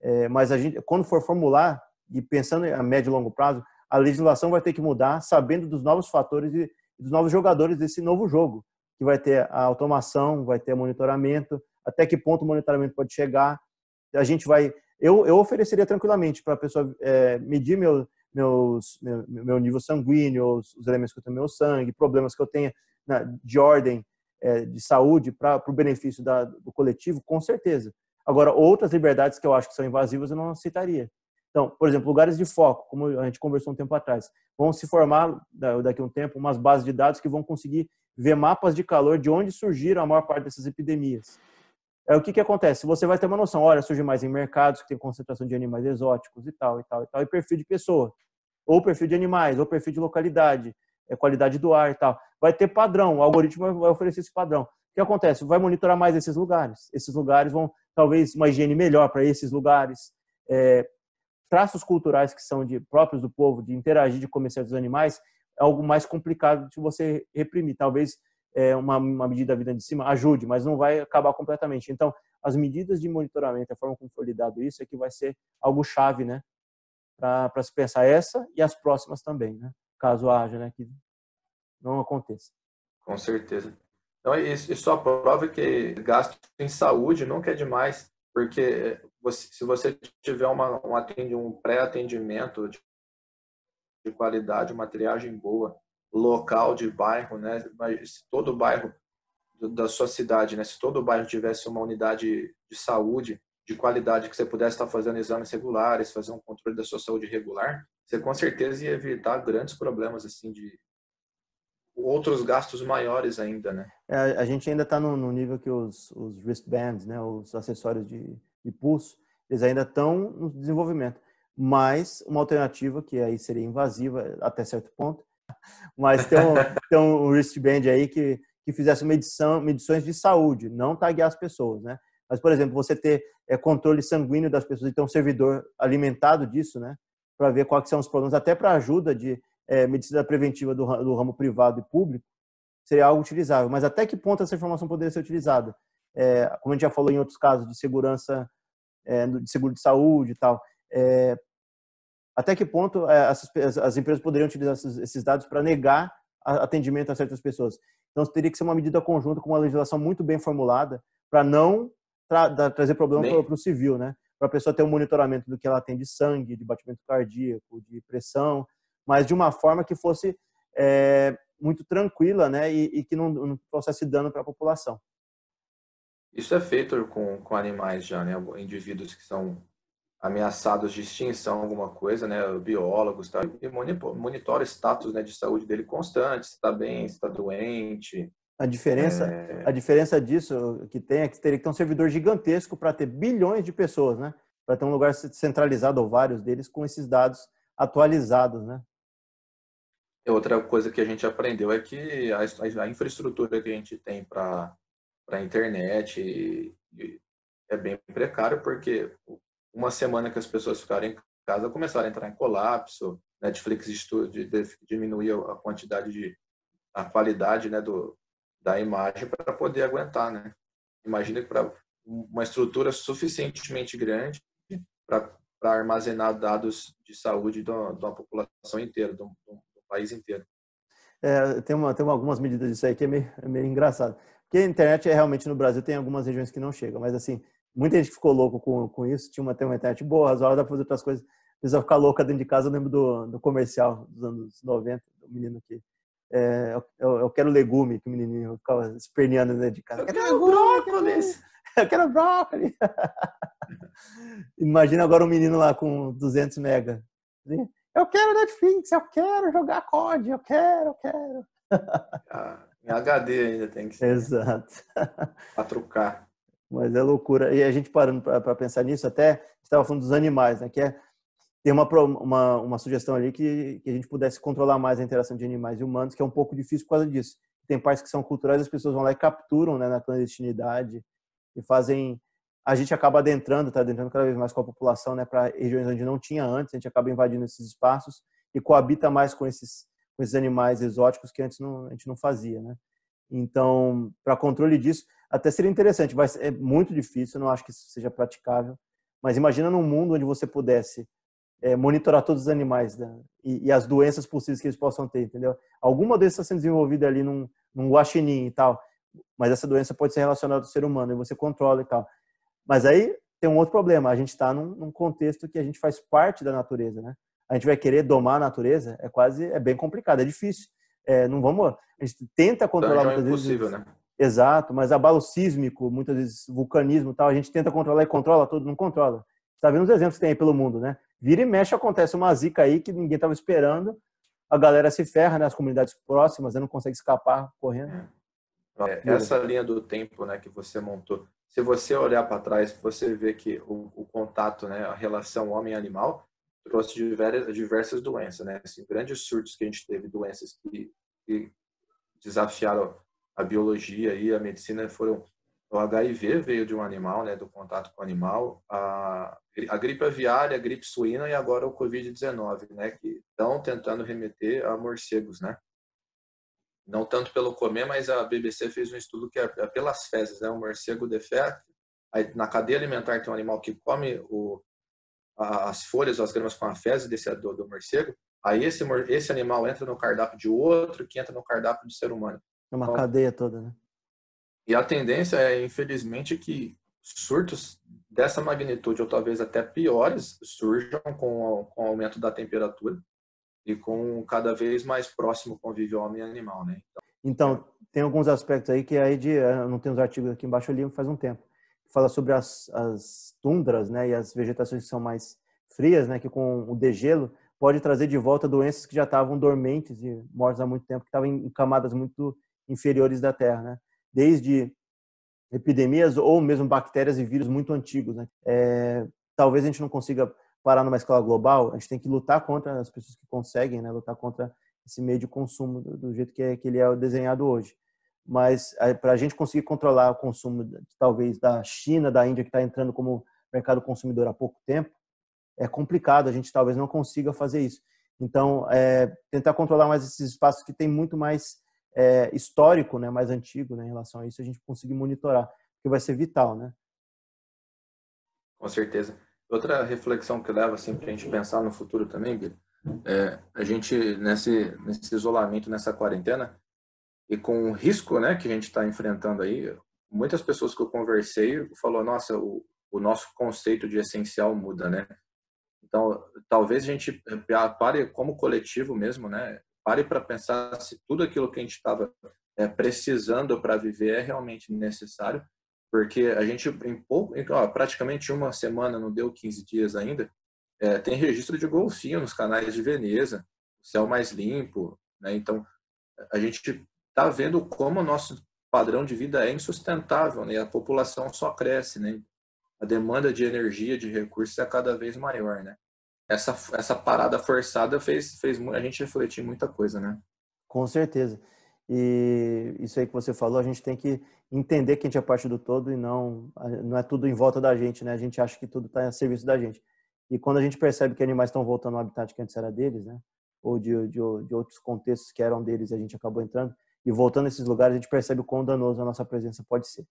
É, mas a gente, quando for formular e pensando a médio e longo prazo, a legislação vai ter que mudar, sabendo dos novos fatores e dos novos jogadores desse novo jogo, que vai ter a automação, vai ter monitoramento, até que ponto o monitoramento pode chegar. A gente vai, eu, eu ofereceria tranquilamente para a pessoa é, medir meu, meus, meu, meu nível sanguíneo, os, os, elementos que eu tenho no meu sangue, problemas que eu tenha de ordem é, de saúde para o benefício da, do coletivo, com certeza. Agora, outras liberdades que eu acho que são invasivas, eu não citaria. Então, por exemplo, lugares de foco, como a gente conversou um tempo atrás, vão se formar daqui a um tempo umas bases de dados que vão conseguir ver mapas de calor de onde surgiram a maior parte dessas epidemias. É o que que acontece? Você vai ter uma noção, olha, surge mais em mercados que tem concentração de animais exóticos e tal e tal e tal, e perfil de pessoa, ou perfil de animais, ou perfil de localidade, é qualidade do ar e tal. Vai ter padrão, o algoritmo vai oferecer esse padrão. O que acontece? Vai monitorar mais esses lugares. Esses lugares vão talvez uma higiene melhor para esses lugares. É, traços culturais que são de, próprios do povo, de interagir, de comer certos animais, é algo mais complicado de você reprimir. Talvez é, uma, uma medida da vida de cima ajude, mas não vai acabar completamente. Então, as medidas de monitoramento, a forma como for lidado isso, é que vai ser algo chave, né? Para se pensar essa e as próximas também, né? Caso haja, né? Que não aconteça. Com certeza. Então, isso só prova que gasto em saúde nunca é demais, porque você, se você tiver uma, um, um pré-atendimento de, de, qualidade, uma triagem boa, local de bairro, né? Mas se todo bairro da sua cidade, né? Se todo bairro tivesse uma unidade de saúde de qualidade que você pudesse estar fazendo exames regulares, fazer um controle da sua saúde regular, você com certeza ia evitar grandes problemas assim de outros gastos maiores ainda, né? É, a gente ainda está no, no, nível que os, os wristbands, né, os acessórios de, de pulso, eles ainda estão no desenvolvimento. Mas uma alternativa, que aí seria invasiva até certo ponto, mas tem um, tem um wristband aí que, que fizesse medição, medições de saúde, não taguear as pessoas, né? Mas, por exemplo, você ter é, controle sanguíneo das pessoas e ter um servidor alimentado disso, né? Para ver quais são os problemas, até para ajuda de é, medicina preventiva do, do ramo privado e público, seria algo utilizável. Mas até que ponto essa informação poderia ser utilizada? É, como a gente já falou em outros casos de segurança, é, de seguro de saúde e tal, é, até que ponto é, as, as, empresas poderiam utilizar esses, esses dados para negar atendimento a certas pessoas? Então, teria que ser uma medida conjunta com uma legislação muito bem formulada para não tra trazer problema para o civil, né? Para a pessoa ter um monitoramento do que ela tem de sangue, de batimento cardíaco, de pressão, mas de uma forma que fosse é, muito tranquila, né, e, e que não, não trouxesse dano para a população. Isso é feito com, com animais já, né, indivíduos que são ameaçados de extinção, alguma coisa, né, biólogos, tá, e monitora o status né, de saúde dele constante, se está bem, se está doente. A diferença, é... a diferença disso que tem é que teria que ter um servidor gigantesco para ter bilhões de pessoas, né? Para ter um lugar centralizado ou vários deles com esses dados atualizados, né? Outra coisa que a gente aprendeu é que a, a infraestrutura que a gente tem para a internet e, e é bem precário, porque uma semana que as pessoas ficarem em casa começaram a entrar em colapso, Netflix diminuiu a quantidade de a qualidade né, do, da imagem para poder aguentar, né? Imagina que para uma estrutura suficientemente grande para armazenar dados de saúde de uma, de uma população inteira, de um, país inteiro. É, tem, uma, tem algumas medidas disso aí que é meio, é meio engraçado. Porque a internet é realmente no Brasil tem algumas regiões que não chegam, mas assim, muita gente ficou louco com, com isso. Tinha uma, tem uma internet boa, razoável, dá para fazer outras coisas. Precisa ficar louca dentro de casa. Eu lembro do, do comercial dos anos 90, do menino que. É, eu, eu, quero legume, que o menininho ficava esperneando dentro de casa. Eu quero brócolis! Eu quero brócolis! Imagina agora um menino lá com 200 mega. Eu quero Netflix, eu quero jogar COD, eu quero, eu quero. Ah, em HD ainda tem que ser. Exato. 4K. Mas é loucura. E a gente parando para pensar nisso, até estava falando dos animais, né? Que é tem uma, uma, uma sugestão ali que, que a gente pudesse controlar mais a interação de animais e humanos, que é um pouco difícil por causa disso. Tem partes que são culturais, as pessoas vão lá e capturam né, na clandestinidade e fazem a gente acaba adentrando, está adentrando cada vez mais com a população, né, para regiões onde não tinha antes, a gente acaba invadindo esses espaços e coabita mais com esses, com esses animais exóticos que antes não, a gente não fazia, né? Então, para controle disso, até seria interessante, vai é muito difícil, não acho que isso seja praticável, mas imagina num mundo onde você pudesse é, monitorar todos os animais né, e, e, as doenças possíveis que eles possam ter, entendeu? Alguma doença está sendo desenvolvida ali num, num guaxinim e tal, mas essa doença pode ser relacionada ao ser humano e você controla e tal. Mas aí tem um outro problema. A gente está num, num, contexto que a gente faz parte da natureza, né? A gente vai querer domar a natureza, é quase, é bem complicado, é difícil. É, não vamos, a gente tenta controlar então, é impossível, vezes, né? Exato, mas abalo sísmico, muitas vezes vulcanismo, tal, a gente tenta controlar e controla tudo, não controla. Está vendo os exemplos que tem aí pelo mundo, né? Vira e mexe acontece uma zica aí que ninguém estava esperando, a galera se ferra, né? As comunidades próximas, né? não consegue escapar correndo. É, essa linha do tempo, né, que você montou, se você olhar para trás, você vê que o, o, contato, né, a relação homem-animal trouxe diversas, diversas doenças, né? Assim, grandes surtos que a gente teve, doenças que, que desafiaram a biologia e a medicina foram o HIV veio de um animal, né, do contato com o animal, a, a gripe aviária, a gripe suína e agora o Covid-19, né, que estão tentando remeter a morcegos, né? não tanto pelo comer, mas a BBC fez um estudo que é, é pelas fezes, né? O morcego defeca, aí na cadeia alimentar tem um animal que come o, as folhas, as gramas com a fezes desse do, do morcego, aí esse, esse animal entra no cardápio de outro, que entra no cardápio do ser humano. É uma então, cadeia toda, né? E a tendência é, infelizmente, que surtos dessa magnitude, ou talvez até piores, surjam com, com o aumento da temperatura e com cada vez mais próximo convívio homem e animal, né? Então, então tem alguns aspectos aí que aí de, eu não tenho os artigos aqui embaixo ali faz um tempo, fala sobre as, as tundras, né, e as vegetações que são mais frias, né, que com o degelo pode trazer de volta doenças que já estavam dormentes e mortas há muito tempo, que estavam em camadas muito inferiores da Terra, né? Desde epidemias ou mesmo bactérias e vírus muito antigos, né? É, talvez a gente não consiga parar numa escala global, a gente tem que lutar contra as pessoas que conseguem, né? Lutar contra esse meio de consumo do, do jeito que, é, que ele é desenhado hoje. Mas para a gente conseguir controlar o consumo, talvez da China, da Índia, que está entrando como mercado consumidor há pouco tempo, é complicado. A gente talvez não consiga fazer isso. Então, é, tentar controlar mais esses espaços que tem muito mais é, histórico, né, mais antigo, né, em relação a isso, a gente conseguir monitorar, que vai ser vital, né? Com certeza. Outra reflexão que leva assim, para a gente pensar no futuro também, Bia, é a gente, nesse, nesse isolamento, nessa quarentena, e com o risco né, que a gente está enfrentando aí, muitas pessoas que eu conversei falou nossa, o, o nosso conceito de essencial muda, né? Então, talvez a gente pare como coletivo mesmo, né? Pare para pensar se tudo aquilo que a gente estava é, precisando para viver é realmente necessário porque a gente em pouco, em, ó, praticamente uma semana, não deu 15 dias ainda, é, tem registro de golfinho nos canais de Veneza, céu mais limpo, né? Então a gente está vendo como o nosso padrão de vida é insustentável, né? A população só cresce, né? A demanda de energia, de recursos é cada vez maior, né? Essa essa parada forçada fez fez a gente refletir muita coisa, né? Com certeza. E isso aí que você falou, a gente tem que entender que a gente é parte do todo e não não é tudo em volta da gente, né? A gente acha que tudo está a serviço da gente. E quando a gente percebe que animais estão voltando ao habitat que antes era deles, né? Ou de, de, de outros contextos que eram deles e a gente acabou entrando e voltando a esses lugares, a gente percebe o quão danoso a nossa presença pode ser.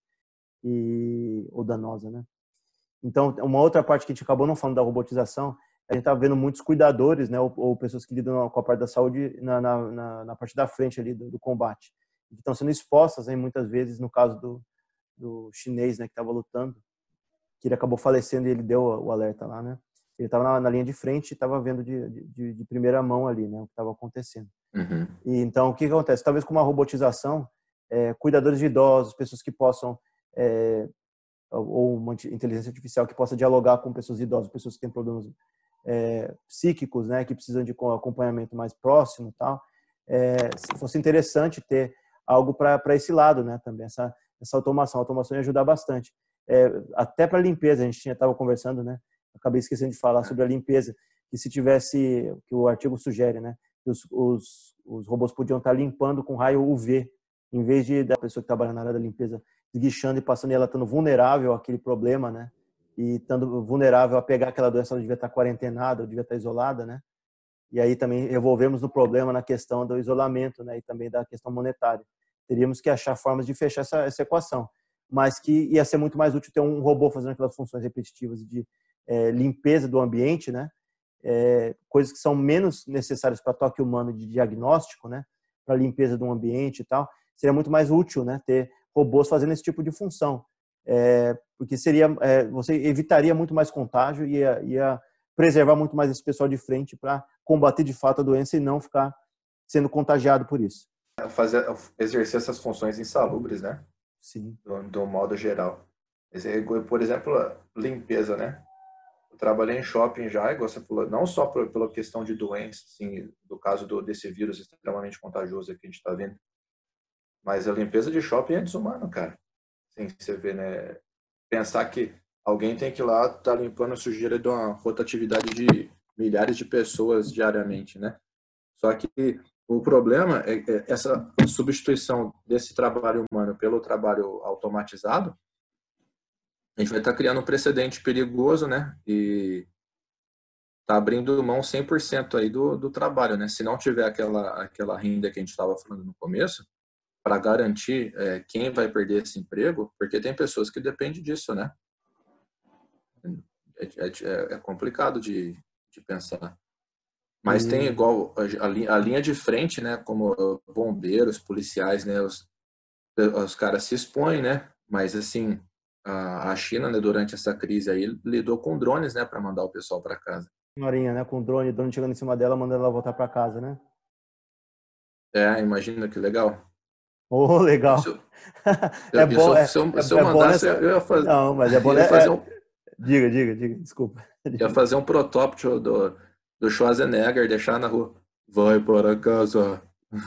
E ou danosa, né? Então, uma outra parte que a gente acabou não falando da robotização a gente está vendo muitos cuidadores, né, ou, ou, pessoas que lidam com a parte da saúde na, na, na parte da frente ali do, do combate, estão sendo expostas, hein, muitas vezes, no caso do, do chinês, né, que estava lutando, que ele acabou falecendo e ele deu o alerta lá, né? Ele estava na, na, linha de frente e estava vendo de, de, de, primeira mão ali, né, o que estava acontecendo. Uhum. E então, o que, acontece? Talvez com uma robotização, é, cuidadores de idosos, pessoas que possam é, ou uma inteligência artificial que possa dialogar com pessoas idosas, pessoas que têm problemas é, psíquicos, né, que precisam de acompanhamento mais próximo, tal, é, se fosse interessante ter algo para esse lado, né, também essa essa automação, a automação ia ajudar bastante, é, até para limpeza, a gente estava conversando, né, acabei esquecendo de falar sobre a limpeza, que se tivesse, que o artigo sugere, né, que os, os, os robôs podiam estar limpando com raio UV, em vez de da pessoa que trabalha na área da limpeza esguichando e passando e ela estando vulnerável àquele problema, né? E estando vulnerável a pegar aquela doença, ela devia estar quarentenada, devia estar isolada, né? E aí também revolvemos no problema na questão do isolamento, né? E também da questão monetária. Teríamos que achar formas de fechar essa, essa equação, mas que ia ser muito mais útil ter um robô fazendo aquelas funções repetitivas de é, limpeza do ambiente, né? É, coisas que são menos necessárias para toque humano de diagnóstico, né? Para limpeza do ambiente e tal, seria muito mais útil, né? Ter robôs fazendo esse tipo de função, é, porque seria é, você evitaria muito mais contágio e ia, ia preservar muito mais esse pessoal de frente para combater de fato a doença e não ficar sendo contagiado por isso. Fazer, exercer essas funções insalubres, né? Sim. Do, do modo geral. Por exemplo, limpeza, né? Trabalhei em shopping já, igual você falou, não só por, pela questão de doença, assim, do caso do, desse vírus extremamente contagioso que a gente está vendo, mas a limpeza de shopping é desumano, cara. Assim, você vê, né? Pensar que alguém tem que ir lá estar tá limpando a sujeira de uma rotatividade de milhares de pessoas diariamente, né? Só que o problema é, é essa substituição desse trabalho humano pelo trabalho automatizado, a gente vai estar tá criando um precedente perigoso, né? E tá abrindo mão 100% aí do, do trabalho, né? Se não tiver aquela, aquela renda que a gente estava falando no começo, para garantir é, quem vai perder esse emprego, porque tem pessoas que dependem disso, né? É, é, é complicado de, de pensar. Mas tem uhum. igual a, a, linha de frente, né? Como bombeiros, policiais, né? Os, os caras se expõem, né? Mas assim, a, a China, né, durante essa crise aí, lidou com drones, né? Para mandar o pessoal para casa. Senhorinha, né? Com drone, drone chegando em cima dela, mandando ela voltar para casa, né? É, imagina que legal. Oh, legal. É bom. Se eu, se eu, é, mandasse, eu ia fazer. Não, mas é bom. Né? Fazer um, diga, diga, diga, desculpa. Ia fazer um protótipo do, do Schwarzenegger, deixar na rua. Vai para casa.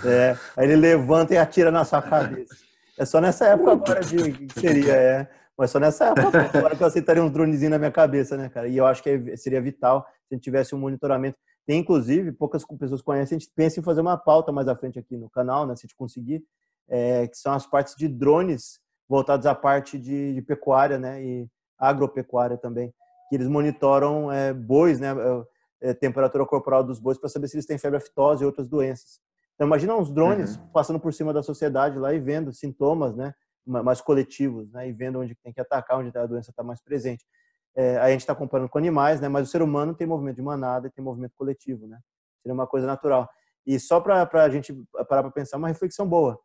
É, aí ele levanta e atira na sua cabeça. É só nessa época agora de que seria, é. Mas só nessa época agora que eu aceitaria uns dronezinhos na minha cabeça, né, cara? E eu acho que é, seria vital se a gente tivesse um monitoramento. Tem, inclusive, poucas pessoas conhecem, a gente pensa em fazer uma pauta mais à frente aqui no canal, né? Se a gente conseguir, é, que são as partes de drones voltados à parte de, de, pecuária, né? E agropecuária também, que eles monitoram é, bois, né? É, é temperatura corporal dos bois para saber se eles têm febre aftosa e outras doenças. Então imagina uns drones uhum. passando por cima da sociedade lá e vendo sintomas, né? Mais coletivos, né? E vendo onde tem que atacar, onde a doença está mais presente. É, a gente está comparando com animais, né? Mas o ser humano tem movimento de manada e tem movimento coletivo, né? Seria uma coisa natural. E só para a gente parar para pensar, uma reflexão boa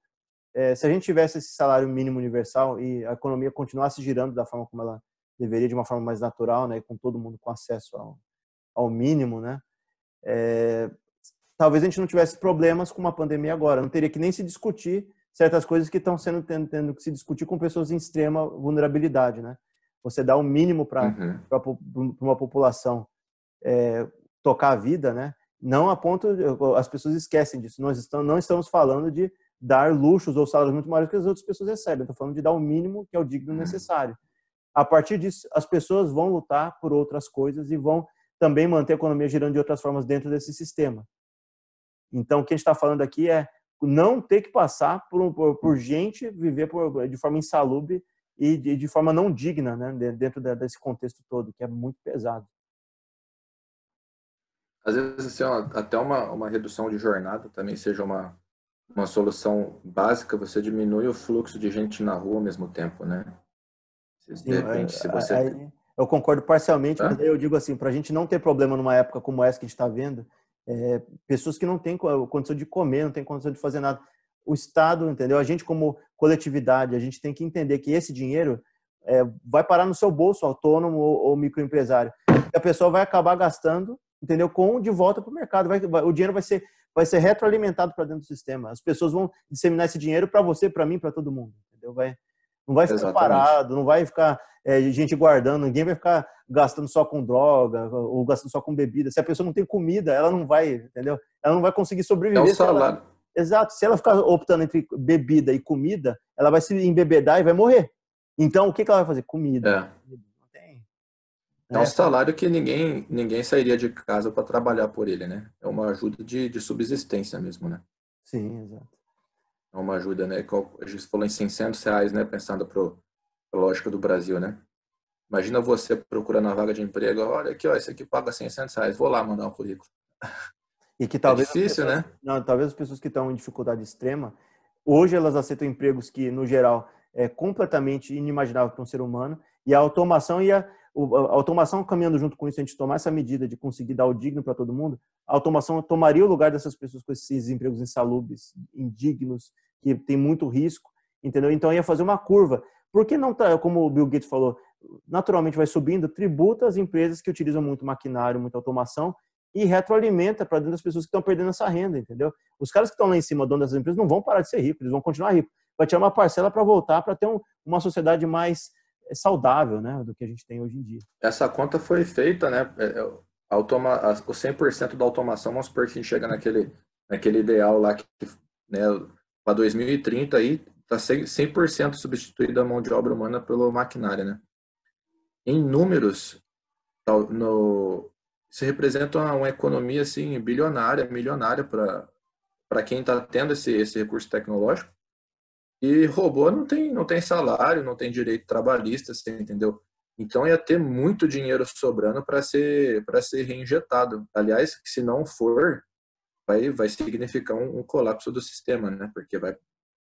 é, se a gente tivesse esse salário mínimo universal e a economia continuasse girando da forma como ela deveria, de uma forma mais natural, né, com todo mundo com acesso ao, ao mínimo, né, é, talvez a gente não tivesse problemas com uma pandemia agora. Não teria que nem se discutir certas coisas que estão sendo tendo, tendo que se discutir com pessoas em extrema vulnerabilidade, né? Você dá o um mínimo para uhum. uma população é, tocar a vida, né? Não a ponto as pessoas esquecem disso. Nós estamos, não estamos falando de dar luxos ou salários muito maiores que as outras pessoas recebem. Estou falando de dar o mínimo que é o digno uhum. necessário. A partir disso, as pessoas vão lutar por outras coisas e vão também manter a economia girando de outras formas dentro desse sistema. Então, o que a gente está falando aqui é não ter que passar por, por, por gente viver por, de forma insalubre e de, de, forma não digna, né, dentro desse contexto todo, que é muito pesado. Às vezes, assim, até uma, uma redução de jornada também seja uma, uma solução básica, você diminui o fluxo de gente na rua ao mesmo tempo, né? De repente, se você... Eu concordo parcialmente, mas eu digo assim, para a gente não ter problema numa época como essa que a gente está vendo, é, pessoas que não têm condição de comer, não têm condição de fazer nada. O Estado, entendeu? A gente como coletividade, a gente tem que entender que esse dinheiro é, vai parar no seu bolso, autônomo ou, ou microempresário. E a pessoa vai acabar gastando, entendeu? Com de volta para o mercado. Vai, vai, o dinheiro vai ser vai ser retroalimentado para dentro do sistema. As pessoas vão disseminar esse dinheiro para você, para mim, para todo mundo. Entendeu? Vai, não vai ficar Exatamente. parado, não vai ficar é, gente guardando, ninguém vai ficar gastando só com droga ou gastando só com bebida. Se a pessoa não tem comida, ela não vai, entendeu? Ela não vai conseguir sobreviver. É o salário. Ela... Exato. Se ela ficar optando entre bebida e comida, ela vai se embebedar e vai morrer. Então, o que, que ela vai fazer? Comida. É. É um é. salário que ninguém, ninguém sairia de casa para trabalhar por ele, né? É uma ajuda de, de subsistência mesmo, né? Sim, exato. É uma ajuda, né? A gente falou em 600 reais, né? Pensando para a lógica do Brasil, né? Imagina você procurando uma vaga de emprego, olha aqui, ó, esse aqui paga 600 reais, vou lá mandar um currículo. E que talvez é difícil, pessoas, né? Não, talvez as pessoas que estão em dificuldade extrema, hoje elas aceitam empregos que, no geral, é completamente inimaginável para um ser humano, e a automação e a, a automação caminhando junto com isso, a gente tomar essa medida de conseguir dar o digno para todo mundo, a automação tomaria o lugar dessas pessoas com esses empregos insalubres, indignos, que tem muito risco, entendeu? Então ia fazer uma curva. Por que não tá, como o Bill Gates falou, naturalmente vai subindo, tributa as empresas que utilizam muito maquinário, muita automação e retroalimenta para dentro das pessoas que estão perdendo essa renda, entendeu? Os caras que estão lá em cima, dono dessas empresas, não vão parar de ser ricos, eles vão continuar ricos. Vai tirar uma parcela para voltar para ter um, uma sociedade mais eh, saudável, né, do que a gente tem hoje em dia. Essa conta foi feita, né, é, é, automa, o 100% da automação, vamos supor que a gente chega naquele, naquele ideal lá que, né, para 2030 aí, está 100% substituída a mão de obra humana pelo maquinário, né? Em números, no, isso representa uma, economia assim bilionária, milionária para para quem está tendo esse, esse recurso tecnológico. E robô não tem não tem salário, não tem direito trabalhista, você entendeu? Então ia ter muito dinheiro sobrando para ser para ser reinjetado. Aliás, se não for, vai vai significar um, um colapso do sistema, né? Porque vai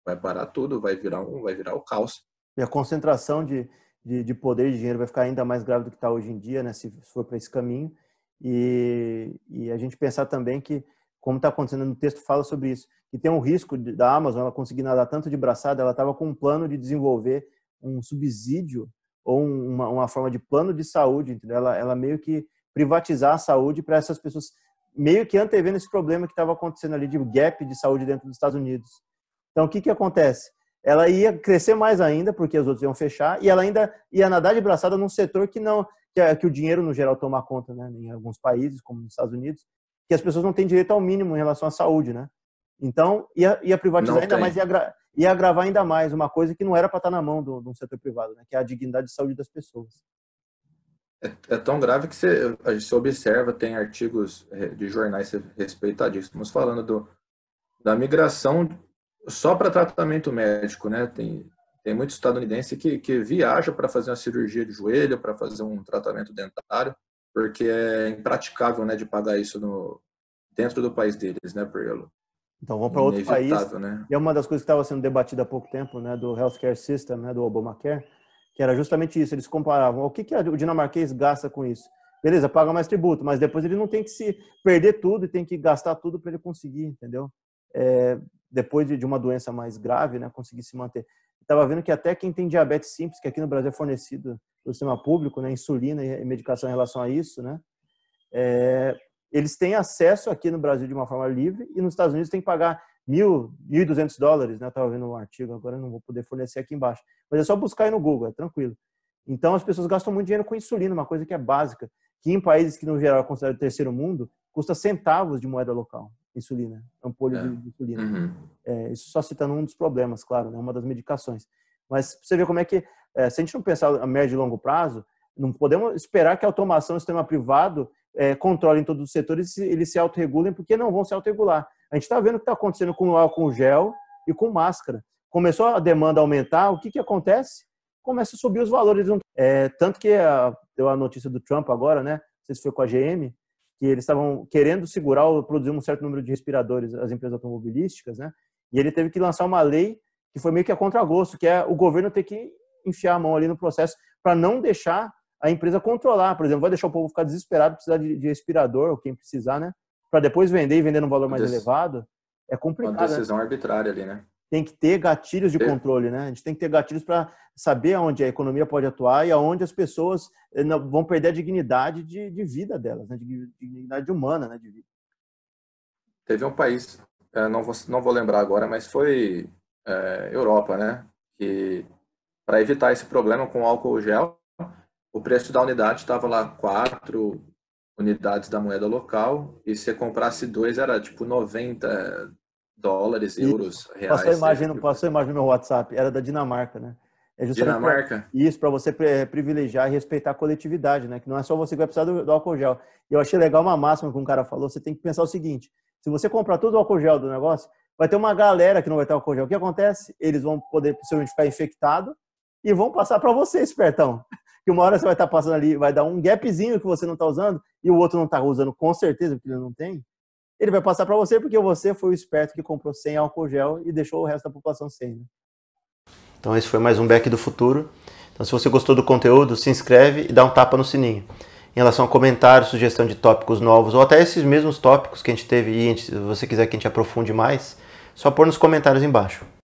vai parar tudo, vai virar um, vai virar o caos. E a concentração de, de, de poder e dinheiro vai ficar ainda mais grave do que está hoje em dia, né? Se for para esse caminho. E, e, a gente pensar também que, como está acontecendo no texto, fala sobre isso, que tem um risco de, da Amazon ela conseguir nadar tanto de braçada, ela estava com um plano de desenvolver um subsídio ou uma, uma forma de plano de saúde, entendeu? Ela, ela meio que privatizar a saúde para essas pessoas, meio que antevendo esse problema que estava acontecendo ali de gap de saúde dentro dos Estados Unidos. Então, o que, que acontece? Ela ia crescer mais ainda, porque os outros iam fechar, e ela ainda ia nadar de braçada num setor que não que, é, que o dinheiro, no geral, toma conta, né, em alguns países, como nos Estados Unidos, que as pessoas não têm direito ao mínimo em relação à saúde, né? Então, ia, ia privatizar não ainda tem. mais, ia, agra, ia agravar ainda mais uma coisa que não era para estar na mão do, do setor privado, né? Que é a dignidade de saúde das pessoas. É, é tão grave que você, você observa, tem artigos é, de jornais respeitadíssimos falando do, da migração só para tratamento médico, né? Tem, tem muito estadunidense que, que viaja para fazer uma cirurgia de joelho, para fazer um tratamento dentário, porque é impraticável, né, de pagar isso no, dentro do país deles, né, por então vamos para outro país. Né? E é uma das coisas que estava sendo debatida há pouco tempo, né, do healthcare system, né, do Obamacare, que era justamente isso. Eles comparavam o que, que o dinamarquês gasta com isso. Beleza, paga mais tributo, mas depois ele não tem que se perder tudo e tem que gastar tudo para ele conseguir, entendeu? É, depois de, uma doença mais grave, né, conseguir se manter. Estava vendo que até quem tem diabetes simples, que aqui no Brasil é fornecido pelo sistema público, né, insulina e medicação em relação a isso, né, é, eles têm acesso aqui no Brasil de uma forma livre e nos Estados Unidos tem que pagar mil, mil e duzentos dólares, né? Estava vendo um artigo, agora não vou poder fornecer aqui embaixo, mas é só buscar aí no Google, é tranquilo. Então as pessoas gastam muito dinheiro com insulina, uma coisa que é básica, que em países que no geral é considerado terceiro mundo custa centavos de moeda local insulina, ampulha é. de, insulina. Uhum. É, isso só citando um dos problemas, claro, né, uma das medicações. Mas você vê como é que, é, se a gente não pensar a médio e longo prazo, não podemos esperar que a automação do sistema privado é, controle em todos os setores e eles se autorregulem, porque não vão se autorregular. A gente está vendo o que está acontecendo com o álcool gel e com máscara. Começou a demanda a aumentar, o que, que acontece? Começa a subir os valores. É, tanto que a, deu a notícia do Trump agora, né? Não sei se foi com a GM, que eles estavam querendo segurar ou produzir um certo número de respiradores, as empresas automobilísticas, né? E ele teve que lançar uma lei que foi meio que a contragosto, que é o governo ter que enfiar a mão ali no processo para não deixar a empresa controlar. Por exemplo, vai deixar o povo ficar desesperado, precisar de, de respirador, ou quem precisar, né? Para depois vender e vender num valor mais elevado. É complicado. Uma decisão né? arbitrária ali, né? Tem que ter gatilhos de controle, né? A gente tem que ter gatilhos para saber aonde a economia pode atuar e aonde as pessoas eh, vão perder a dignidade de, de vida delas, né? de dignidade humana, né? De vida. Teve um país, eh, não vou, não vou lembrar agora, mas foi é, Europa, né? Que para evitar esse problema com álcool gel, o preço da unidade estava lá quatro unidades da moeda local e se comprasse dois era tipo 90 dólares, euros, reais. Passou a imagem, passou a imagem no meu WhatsApp, era da Dinamarca, né? É Dinamarca? Pra, isso, para você privilegiar e respeitar a coletividade, né? Que não é só você que vai precisar do, do álcool gel. E eu achei legal uma máxima que um cara falou, você tem que pensar o seguinte, se você comprar todo o álcool gel do negócio, vai ter uma galera que não vai ter álcool gel. O que acontece? Eles vão poder possivelmente ficar infectados e vão passar para você, espertão. Que uma hora você vai estar passando ali, vai dar um gapzinho que você não está usando e o outro não está usando com certeza, porque ele não tem. Ele vai passar para você porque você foi o esperto que comprou sem álcool gel e deixou o resto da população sem. Né? Então esse foi mais um Back do Futuro. Então se você gostou do conteúdo, se inscreve e dá um tapa no sininho. Em relação a comentários, sugestão de tópicos novos, ou até esses mesmos tópicos que a gente teve e se você quiser que a gente aprofunde mais, só pôr nos comentários embaixo.